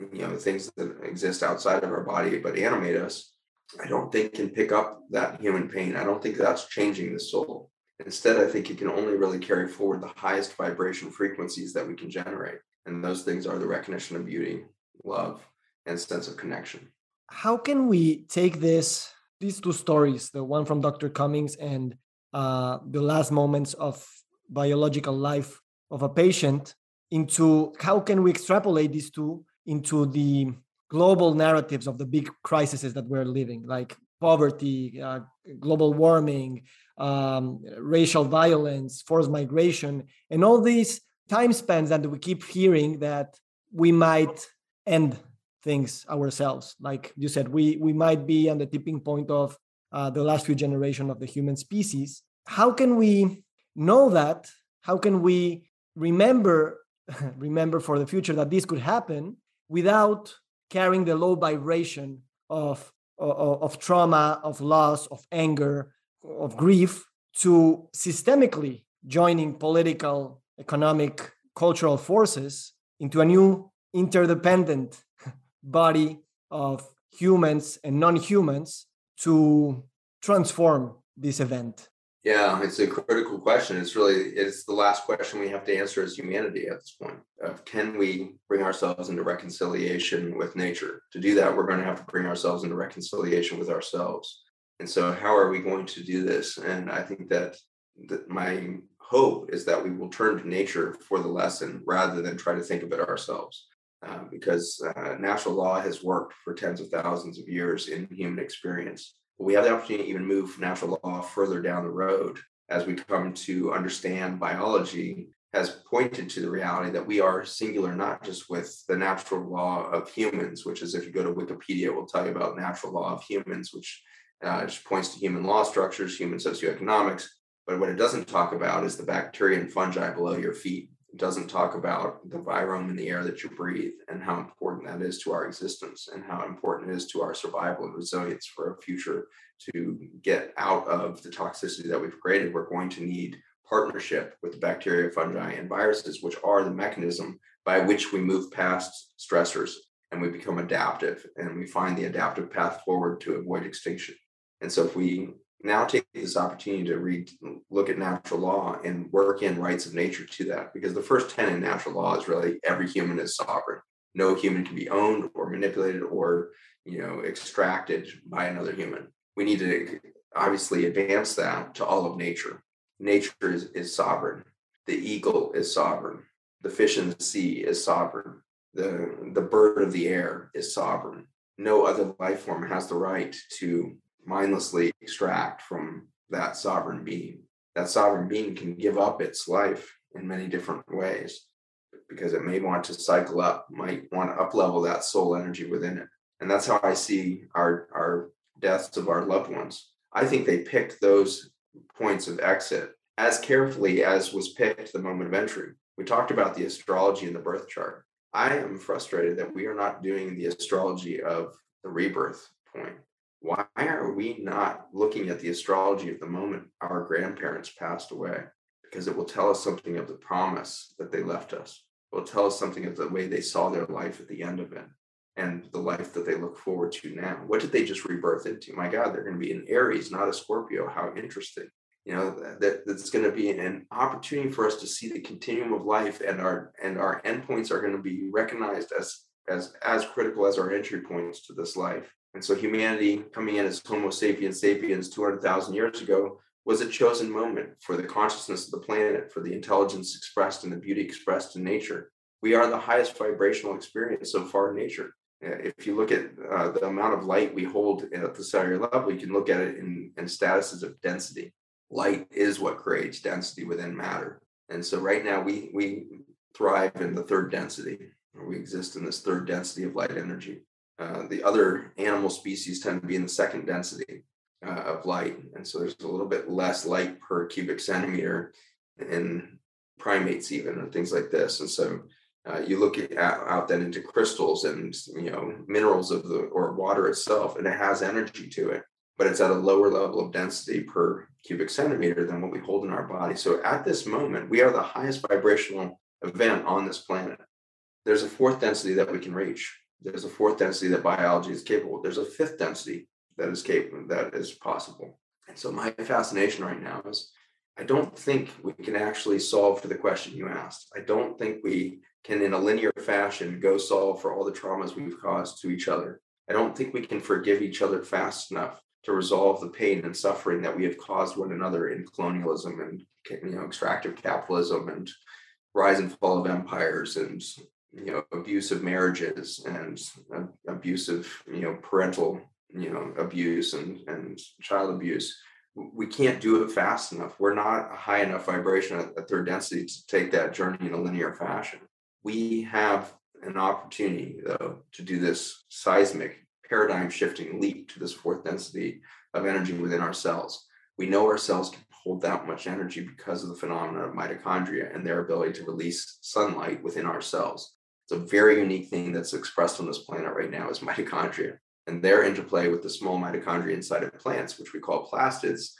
you know, things that exist outside of our body but animate us, I don't think can pick up that human pain. I don't think that's changing the soul. Instead, I think it can only really carry forward the highest vibration frequencies that we can generate. And those things are the recognition of beauty, love, and sense of connection. How can we take this, these two stories, the one from Dr. Cummings and uh, the last moments of biological life of a patient, into how can we extrapolate these two into the global narratives of the big crises that we're living, like poverty, uh, global warming, um, racial violence, forced migration, and all these time spans that we keep hearing that we might end things ourselves. Like you said, we we might be on the tipping point of uh, the last few generations of the human species. How can we know that? How can we remember remember for the future that this could happen without carrying the low vibration of of, of trauma, of loss, of anger, of grief to systemically joining political, economic, cultural forces into a new interdependent body of humans and non-humans to transform this event. Yeah it's a critical question. It's really it's the last question we have to answer as humanity at this point. Of can we bring ourselves into reconciliation with nature? To do that we're going to have to bring ourselves into reconciliation with ourselves and so, how are we going to do this? And I think that, that my hope is that we will turn to nature for the lesson rather than try to think of it ourselves. Uh, because uh, natural law has worked for tens of thousands of years in human experience. But we have the opportunity to even move natural law further down the road as we come to understand biology has pointed to the reality that we are singular, not just with the natural law of humans, which is if you go to Wikipedia, it will tell you about natural law of humans, which uh, it points to human law structures, human socioeconomics, But what it doesn't talk about is the bacteria and fungi below your feet. It doesn't talk about the virome in the air that you breathe and how important that is to our existence and how important it is to our survival and resilience for a future to get out of the toxicity that we've created. We're going to need partnership with the bacteria, fungi, and viruses, which are the mechanism by which we move past stressors and we become adaptive and we find the adaptive path forward to avoid extinction. And so if we now take this opportunity to read, look at natural law and work in rights of nature to that, because the first 10 in natural law is really every human is sovereign. No human can be owned or manipulated or, you know, extracted by another human. We need to obviously advance that to all of nature. Nature is, is sovereign. The eagle is sovereign. The fish in the sea is sovereign. The, the bird of the air is sovereign. No other life form has the right to mindlessly extract from that sovereign being. That sovereign being can give up its life in many different ways because it may want to cycle up, might want to up level that soul energy within it. And that's how I see our, our deaths of our loved ones. I think they picked those points of exit as carefully as was picked the moment of entry. We talked about the astrology in the birth chart. I am frustrated that we are not doing the astrology of the rebirth point why are we not looking at the astrology of the moment our grandparents passed away? Because it will tell us something of the promise that they left us. It will tell us something of the way they saw their life at the end of it and the life that they look forward to now. What did they just rebirth into? My God, they're going to be an Aries, not a Scorpio. How interesting. You know, that that's going to be an opportunity for us to see the continuum of life and our and our endpoints are going to be recognized as as as critical as our entry points to this life and so humanity coming in as Homo sapiens sapiens 200,000 years ago was a chosen moment for the consciousness of the planet, for the intelligence expressed and the beauty expressed in nature. We are the highest vibrational experience so far in nature. Uh, if you look at uh, the amount of light we hold at the cellular level, you can look at it in, in statuses of density. Light is what creates density within matter. And so right now we, we thrive in the third density, or we exist in this third density of light energy. Uh, the other animal species tend to be in the second density uh, of light. And so there's a little bit less light per cubic centimeter in primates, even, and things like this. And so uh, you look at, out then into crystals and you know minerals of the or water itself, and it has energy to it, but it's at a lower level of density per cubic centimeter than what we hold in our body. So at this moment, we are the highest vibrational event on this planet. There's a fourth density that we can reach, there's a fourth density that biology is capable. There's a fifth density that is capable, that is possible. And so my fascination right now is I don't think we can actually solve for the question you asked. I don't think we can, in a linear fashion, go solve for all the traumas we've caused to each other. I don't think we can forgive each other fast enough to resolve the pain and suffering that we have caused one another in colonialism and you know extractive capitalism and rise and fall of empires and you know abusive marriages and uh, abusive you know parental you know abuse and and child abuse. We can't do it fast enough. We're not a high enough vibration at, at third density to take that journey in a linear fashion. We have an opportunity though to do this seismic paradigm shifting leap to this fourth density of energy within ourselves. We know ourselves can hold that much energy because of the phenomena of mitochondria and their ability to release sunlight within our cells it's a very unique thing that's expressed on this planet right now is mitochondria and their interplay with the small mitochondria inside of plants, which we call plastids,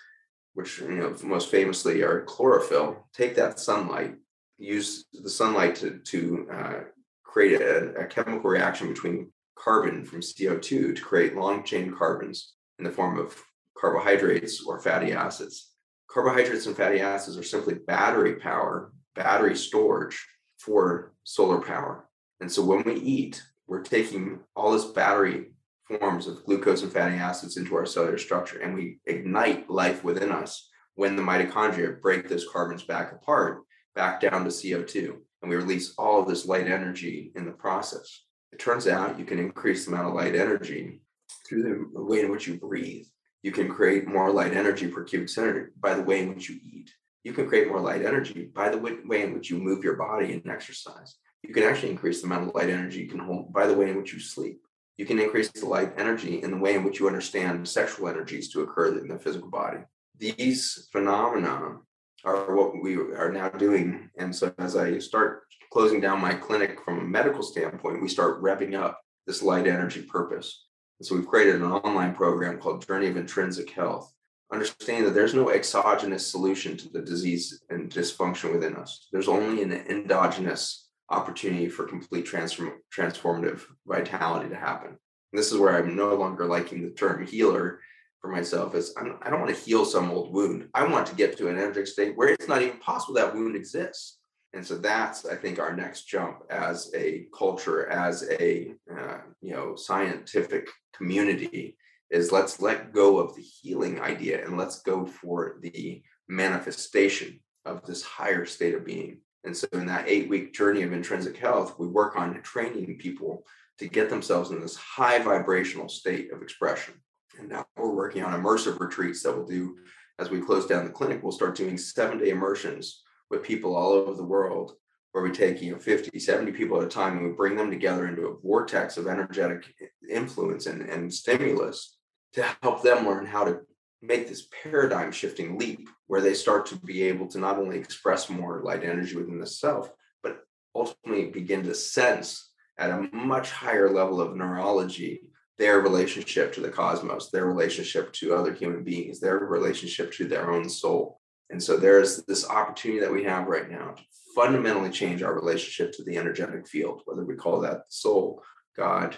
which you know most famously are chlorophyll. Take that sunlight, use the sunlight to to uh, create a, a chemical reaction between carbon from CO2 to create long chain carbons in the form of carbohydrates or fatty acids. Carbohydrates and fatty acids are simply battery power, battery storage for solar power. And so when we eat, we're taking all this battery forms of glucose and fatty acids into our cellular structure, and we ignite life within us when the mitochondria break those carbons back apart, back down to CO2, and we release all of this light energy in the process. It turns out you can increase the amount of light energy through the way in which you breathe. You can create more light energy per cubic centimeter by the way in which you eat. You can create more light energy by the way in which you move your body and exercise you can actually increase the amount of light energy you can hold by the way in which you sleep. You can increase the light energy in the way in which you understand sexual energies to occur in the physical body. these phenomena are what we are now doing. And so as I start closing down my clinic from a medical standpoint, we start revving up this light energy purpose. And so we've created an online program called Journey of Intrinsic Health. Understanding that there's no exogenous solution to the disease and dysfunction within us. There's only an endogenous opportunity for complete transform- transformative vitality to happen. And this is where I'm no longer liking the term healer for myself is I'm, I do not want to heal some old wound. I want to get to an energetic state where it's not even possible that wound exists. And so that's, I think, our next jump as a culture, as a uh, you know scientific community, is let's let go of the healing idea and let's go for the manifestation of this higher state of being. And so, in that eight week journey of intrinsic health, we work on training people to get themselves in this high vibrational state of expression. And now we're working on immersive retreats that we'll do as we close down the clinic. We'll start doing seven day immersions with people all over the world where we take you know 50 70 people at a time and we bring them together into a vortex of energetic influence and, and stimulus to help them learn how to make this paradigm shifting leap where they start to be able to not only express more light energy within the self but ultimately begin to sense at a much higher level of neurology their relationship to the cosmos, their relationship to other human beings, their relationship to their own soul. And so there's this opportunity that we have right now to fundamentally change our relationship to the energetic field, whether we call that soul, God,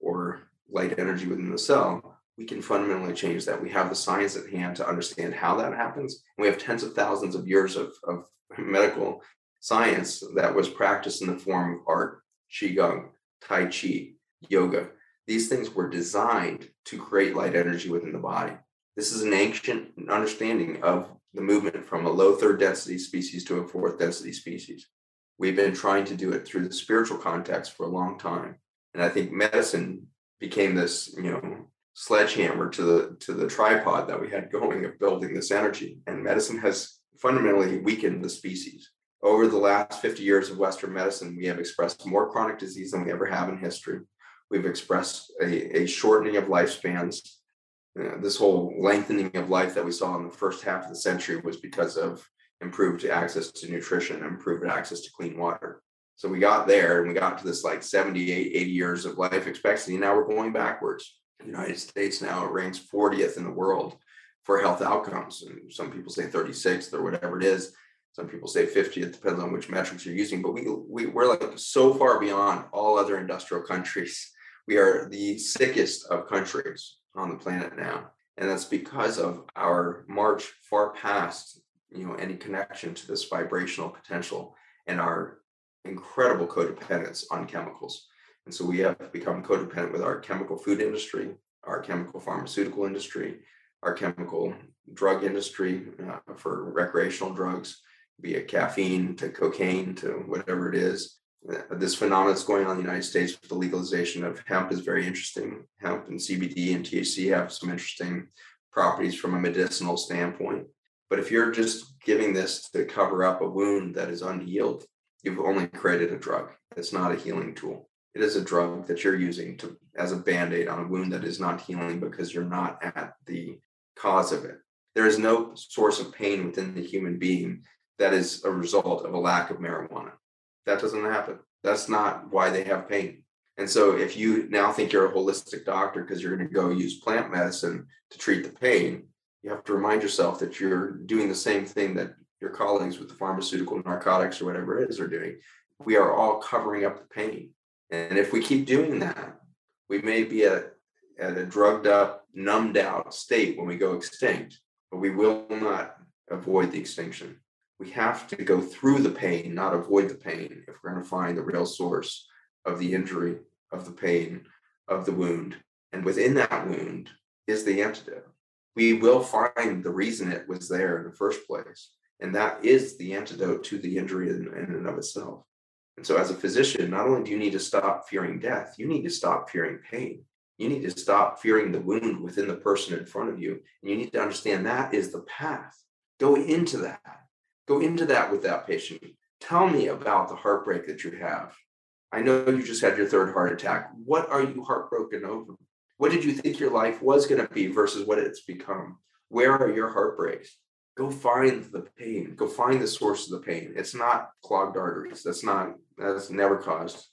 or light energy within the cell. We can fundamentally change that. We have the science at hand to understand how that happens. And we have tens of thousands of years of, of medical science that was practiced in the form of art, qigong, tai chi, yoga, these things were designed to create light energy within the body. This is an ancient understanding of the movement from a low third density species to a fourth density species. We've been trying to do it through the spiritual context for a long time. And I think medicine became this, you know, sledgehammer to the to the tripod that we had going of building this energy. And medicine has fundamentally weakened the species. Over the last 50 years of Western medicine, we have expressed more chronic disease than we ever have in history. We've expressed a, a shortening of lifespans. Uh, this whole lengthening of life that we saw in the first half of the century was because of improved access to nutrition, improved access to clean water. So we got there and we got to this like 78, 80 years of life expectancy. Now we're going backwards. United States now ranks 40th in the world for health outcomes. And some people say 36th or whatever it is. Some people say 50. It depends on which metrics you're using. But we, we we're like so far beyond all other industrial countries we are the sickest of countries on the planet now. And that's because of our march far past, you know, any connection to this vibrational potential and our incredible codependence on chemicals. And so we have become codependent with our chemical food industry, our chemical pharmaceutical industry, our chemical drug industry uh, for recreational drugs, be it caffeine to cocaine to whatever it is this phenomenon that's going on in the United States with the legalization of hemp is very interesting. Hemp and CBD and THC have some interesting properties from a medicinal standpoint. But if you're just giving this to cover up a wound that is unhealed, you've only created a drug. It's not a healing tool. It is a drug that you're using to as a band-aid on a wound that is not healing because you're not at the cause of it. There is no source of pain within the human being that is a result of a lack of marijuana that doesn't happen. That's not why they have pain. And so if you now think you're a holistic doctor because you're going to go use plant medicine to treat the pain, you have to remind yourself that you're doing the same thing that your colleagues with the pharmaceutical narcotics or whatever it is are doing. We are all covering up the pain. And if we keep doing that, we may be at, at a drugged up, numbed out state when we go extinct, but we will not avoid the extinction we have to go through the pain, not avoid the pain, if we're going to find the real source of the injury, of the pain, of the wound. And within that wound is the antidote. We will find the reason it was there in the first place. And that is the antidote to the injury in, in and of itself. And so, as a physician, not only do you need to stop fearing death, you need to stop fearing pain. You need to stop fearing the wound within the person in front of you. And you need to understand that is the path. Go into that Go into that with that patient. Tell me about the heartbreak that you have. I know you just had your third heart attack. What are you heartbroken over? What did you think your life was going to be versus what it's become? Where are your heartbreaks? Go find the pain. Go find the source of the pain. It's not clogged arteries. That's not, that's never caused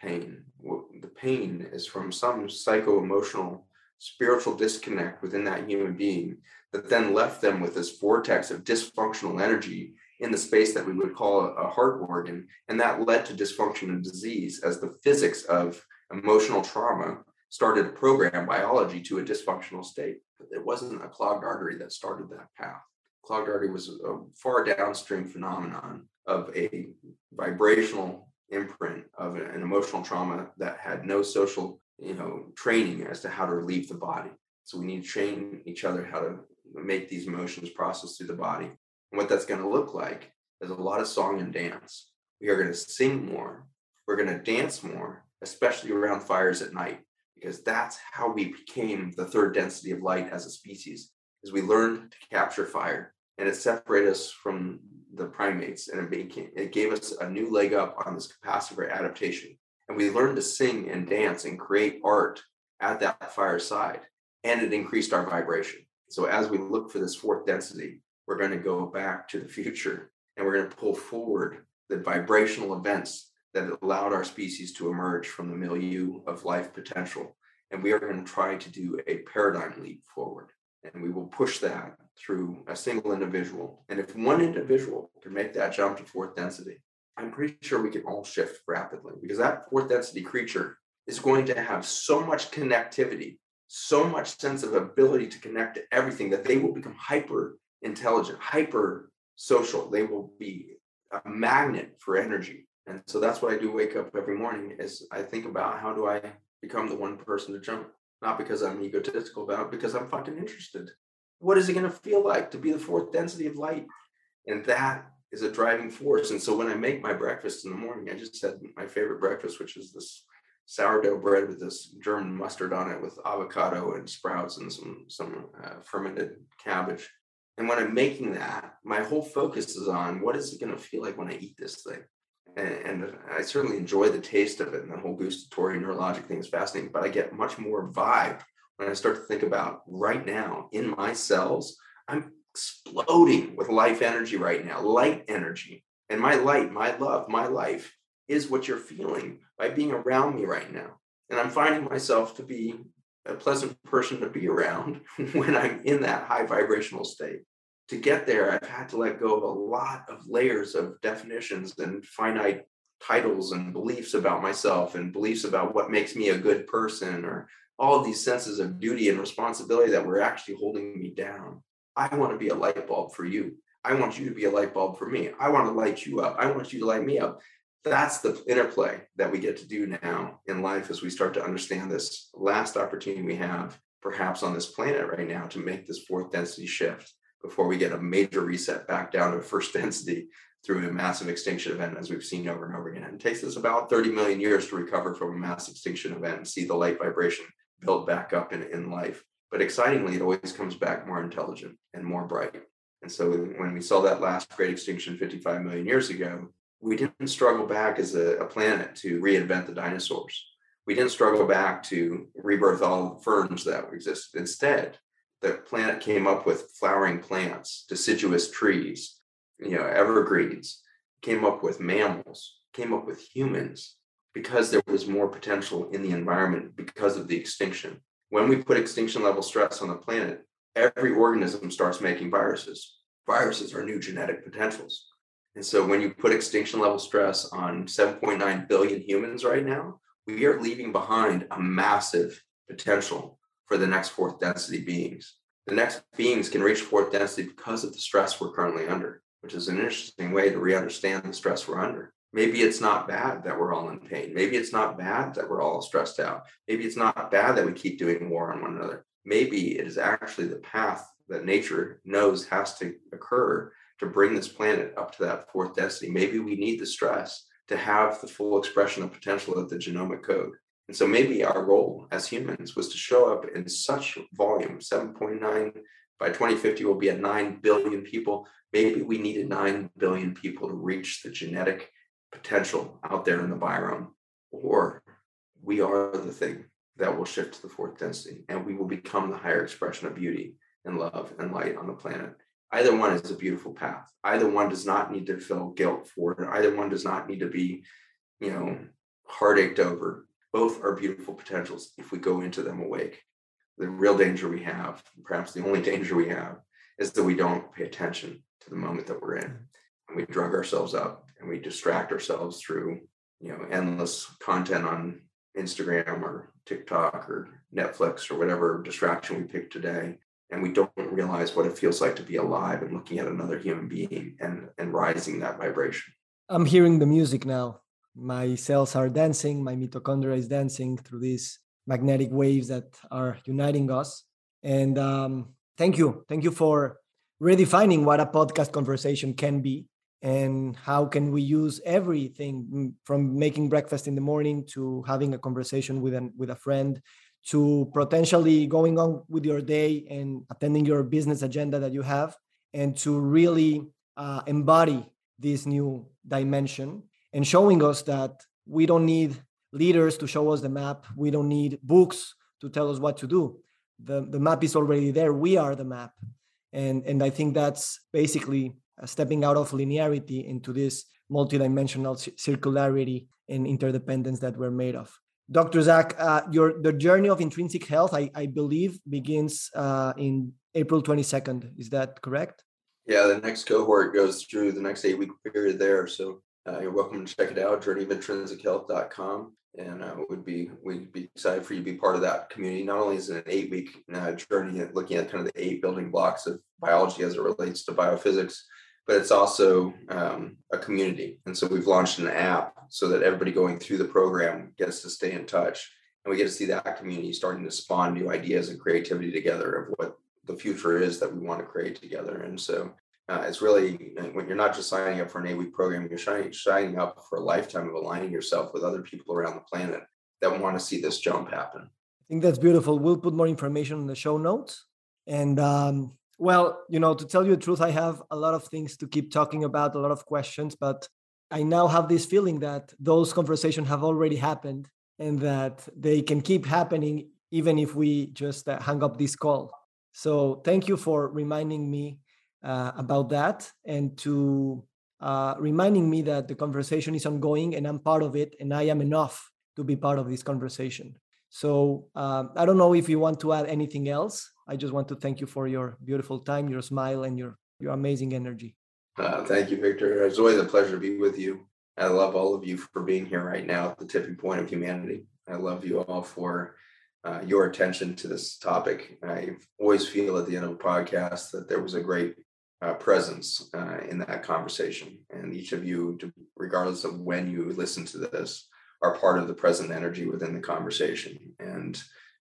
pain. The pain is from some psycho emotional, spiritual disconnect within that human being that then left them with this vortex of dysfunctional energy in the space that we would call a, heart organ. And that led to dysfunction and disease as the physics of emotional trauma started to program biology to a dysfunctional state. But it wasn't a clogged artery that started that path. Clogged artery was a far downstream phenomenon of a vibrational imprint of an emotional trauma that had no social you know training as to how to relieve the body so we need to train each other how to make these emotions process through the body and what that's going to look like is a lot of song and dance. We are going to sing more. We're going to dance more, especially around fires at night, because that's how we became the third density of light as a species, is we learned to capture fire and it separated us from the primates and it, became, it gave us a new leg up on this capacity for adaptation. And we learned to sing and dance and create art at that fireside and it increased our vibration. So as we look for this fourth density, we're going to go back to the future and we're going to pull forward the vibrational events that allowed our species to emerge from the milieu of life potential. And we are going to try to do a paradigm leap forward. And we will push that through a single individual. And if one individual can make that jump to fourth density, I'm pretty sure we can all shift rapidly because that fourth density creature is going to have so much connectivity, so much sense of ability to connect to everything that they will become hyper intelligent, hyper social. They will be a magnet for energy. And so that's what I do wake up every morning is I think about how do I become the one person to jump? Not because I'm egotistical about it, because I'm fucking interested. What is it going to feel like to be the fourth density of light? And that is a driving force. And so when I make my breakfast in the morning, I just had my favorite breakfast, which is this sourdough bread with this German mustard on it with avocado and sprouts and some some uh, fermented cabbage and when I'm making that, my whole focus is on what is it going to feel like when I eat this thing? And, I certainly enjoy the taste of it. And the whole gustatory neurologic thing is fascinating, but I get much more vibe when I start to think about right now in my cells, I'm exploding with life energy right now, light energy. And my light, my love, my life is what you're feeling by being around me right now. And I'm finding myself to be a pleasant person to be around when I'm in that high vibrational state. To get there, I've had to let go of a lot of layers of definitions and finite titles and beliefs about myself and beliefs about what makes me a good person or all of these senses of duty and responsibility that were actually holding me down. I want to be a light bulb for you. I want you to be a light bulb for me. I want to light you up. I want you to light me up that's the interplay that we get to do now in life as we start to understand this last opportunity we have perhaps on this planet right now to make this fourth density shift before we get a major reset back down to first density through a massive extinction event as we've seen over and over again. It takes us about 30 million years to recover from a mass extinction event and see the light vibration build back up in, in life. But excitingly, it always comes back more intelligent and more bright. And so when we saw that last great extinction 55 million years ago, we didn't struggle back as a, a, planet to reinvent the dinosaurs. We didn't struggle back to rebirth all the ferns that existed. Instead, the planet came up with flowering plants, deciduous trees, you know, evergreens, came up with mammals, came up with humans because there was more potential in the environment because of the extinction. When we put extinction level stress on the planet, every organism starts making viruses. Viruses are new genetic potentials and so when you put extinction level stress on 7.9 billion humans right now, we are leaving behind a massive potential for the next fourth density beings. The next beings can reach fourth density because of the stress we're currently under, which is an interesting way to re-understand the stress we're under. Maybe it's not bad that we're all in pain. Maybe it's not bad that we're all stressed out. Maybe it's not bad that we keep doing war on one another. Maybe it is actually the path that nature knows has to occur to bring this planet up to that fourth density. Maybe we need the stress to have the full expression of potential of the genomic code. And so maybe our role as humans was to show up in such volume 7.9 by 2050 will be at 9 billion people. Maybe we needed 9 billion people to reach the genetic potential out there in the biome. Or we are the thing that will shift to the fourth density and we will become the higher expression of beauty and love and light on the planet. Either one is a beautiful path. Either one does not need to feel guilt for it. Either one does not need to be, you know, heartached over. Both are beautiful potentials if we go into them awake. The real danger we have, perhaps the only danger we have, is that we don't pay attention to the moment that we're in. Mm-hmm. And we drug ourselves up and we distract ourselves through, you know, endless content on Instagram or TikTok or Netflix or whatever distraction we pick today. And we don't realize what it feels like to be alive and looking at another human being and, and rising that vibration. I'm hearing the music now. My cells are dancing, my mitochondria is dancing through these magnetic waves that are uniting us. And um, thank you. Thank you for redefining what a podcast conversation can be and how can we use everything from making breakfast in the morning to having a conversation with an with a friend to potentially going on with your day and attending your business agenda that you have and to really uh, embody this new dimension and showing us that we don't need leaders to show us the map we don't need books to tell us what to do the, the map is already there we are the map and and i think that's basically stepping out of linearity into this multidimensional circularity and interdependence that we're made of. Dr. Zach, uh, your the journey of intrinsic health, I, I believe, begins uh, in April 22nd. Is that correct? Yeah, the next cohort goes through the next eight week period there. So uh, you're welcome to check it out, journeyofintrinsichealth.com. And uh, we'd be we'd be excited for you to be part of that community. Not only is it an eight week uh, journey looking at kind of the eight building blocks of biology as it relates to biophysics, but it's also um, a community. And so we've launched an app so that everybody going through the program gets to stay in touch. And we get to see that community starting to spawn new ideas and creativity together of what the future is that we want to create together. And so uh, it's really when you're not just signing up for an eight week program, you're signing, up for a lifetime of aligning yourself with other people around the planet that want to see this jump happen. I think that's beautiful. We'll put more information in the show notes. And um, well, you know, to tell you the truth, I have a lot of things to keep talking about, a lot of questions, but I now have this feeling that those conversations have already happened and that they can keep happening even if we just uh, hang up this call. So thank you for reminding me uh, about that and to uh, reminding me that the conversation is ongoing and I'm part of it and I am enough to be part of this conversation. So uh, I don't know if you want to add anything else. I just want to thank you for your beautiful time, your smile, and your your amazing energy. Uh, thank you, Victor. It's always a pleasure to be with you. I love all of you for being here right now at the tipping point of humanity. I love you all for uh, your attention to this topic. I always feel at the end of a podcast that there was a great uh, presence uh, in that conversation. And each of you, regardless of when you listen to this, are part of the present energy within the conversation. And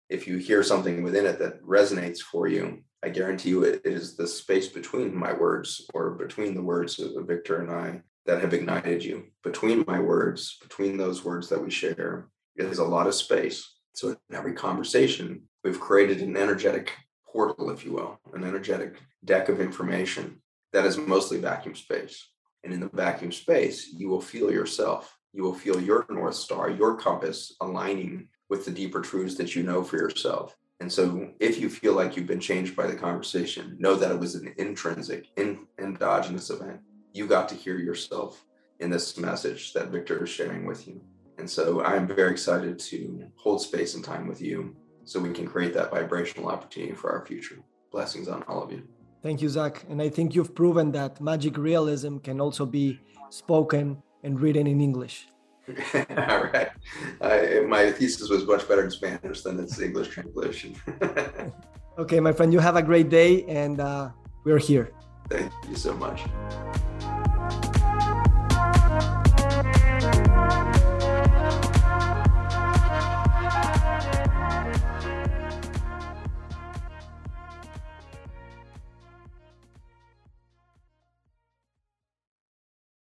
if you hear something within it that resonates for you, I guarantee you it is the space between my words or between the words of Victor and I that have ignited you. Between my words, between those words that we share, is a lot of space. So in every conversation, we've created an energetic portal, if you will, an energetic deck of information that is mostly vacuum space. And in the vacuum space, you will feel yourself you will feel your North Star, your compass aligning with the deeper truths that you know for yourself. And so, if you feel like you've been changed by the conversation, know that it was an intrinsic, in, endogenous event. You got to hear yourself in this message that Victor is sharing with you. And so, I'm very excited to hold space and time with you so we can create that vibrational opportunity for our future. Blessings on all of you. Thank you, Zach. And I think you've proven that magic realism can also be spoken and written in English. All right. I, my thesis was much better in Spanish than its English translation. okay, my friend, you have a great day, and uh, we're here. Thank you so much.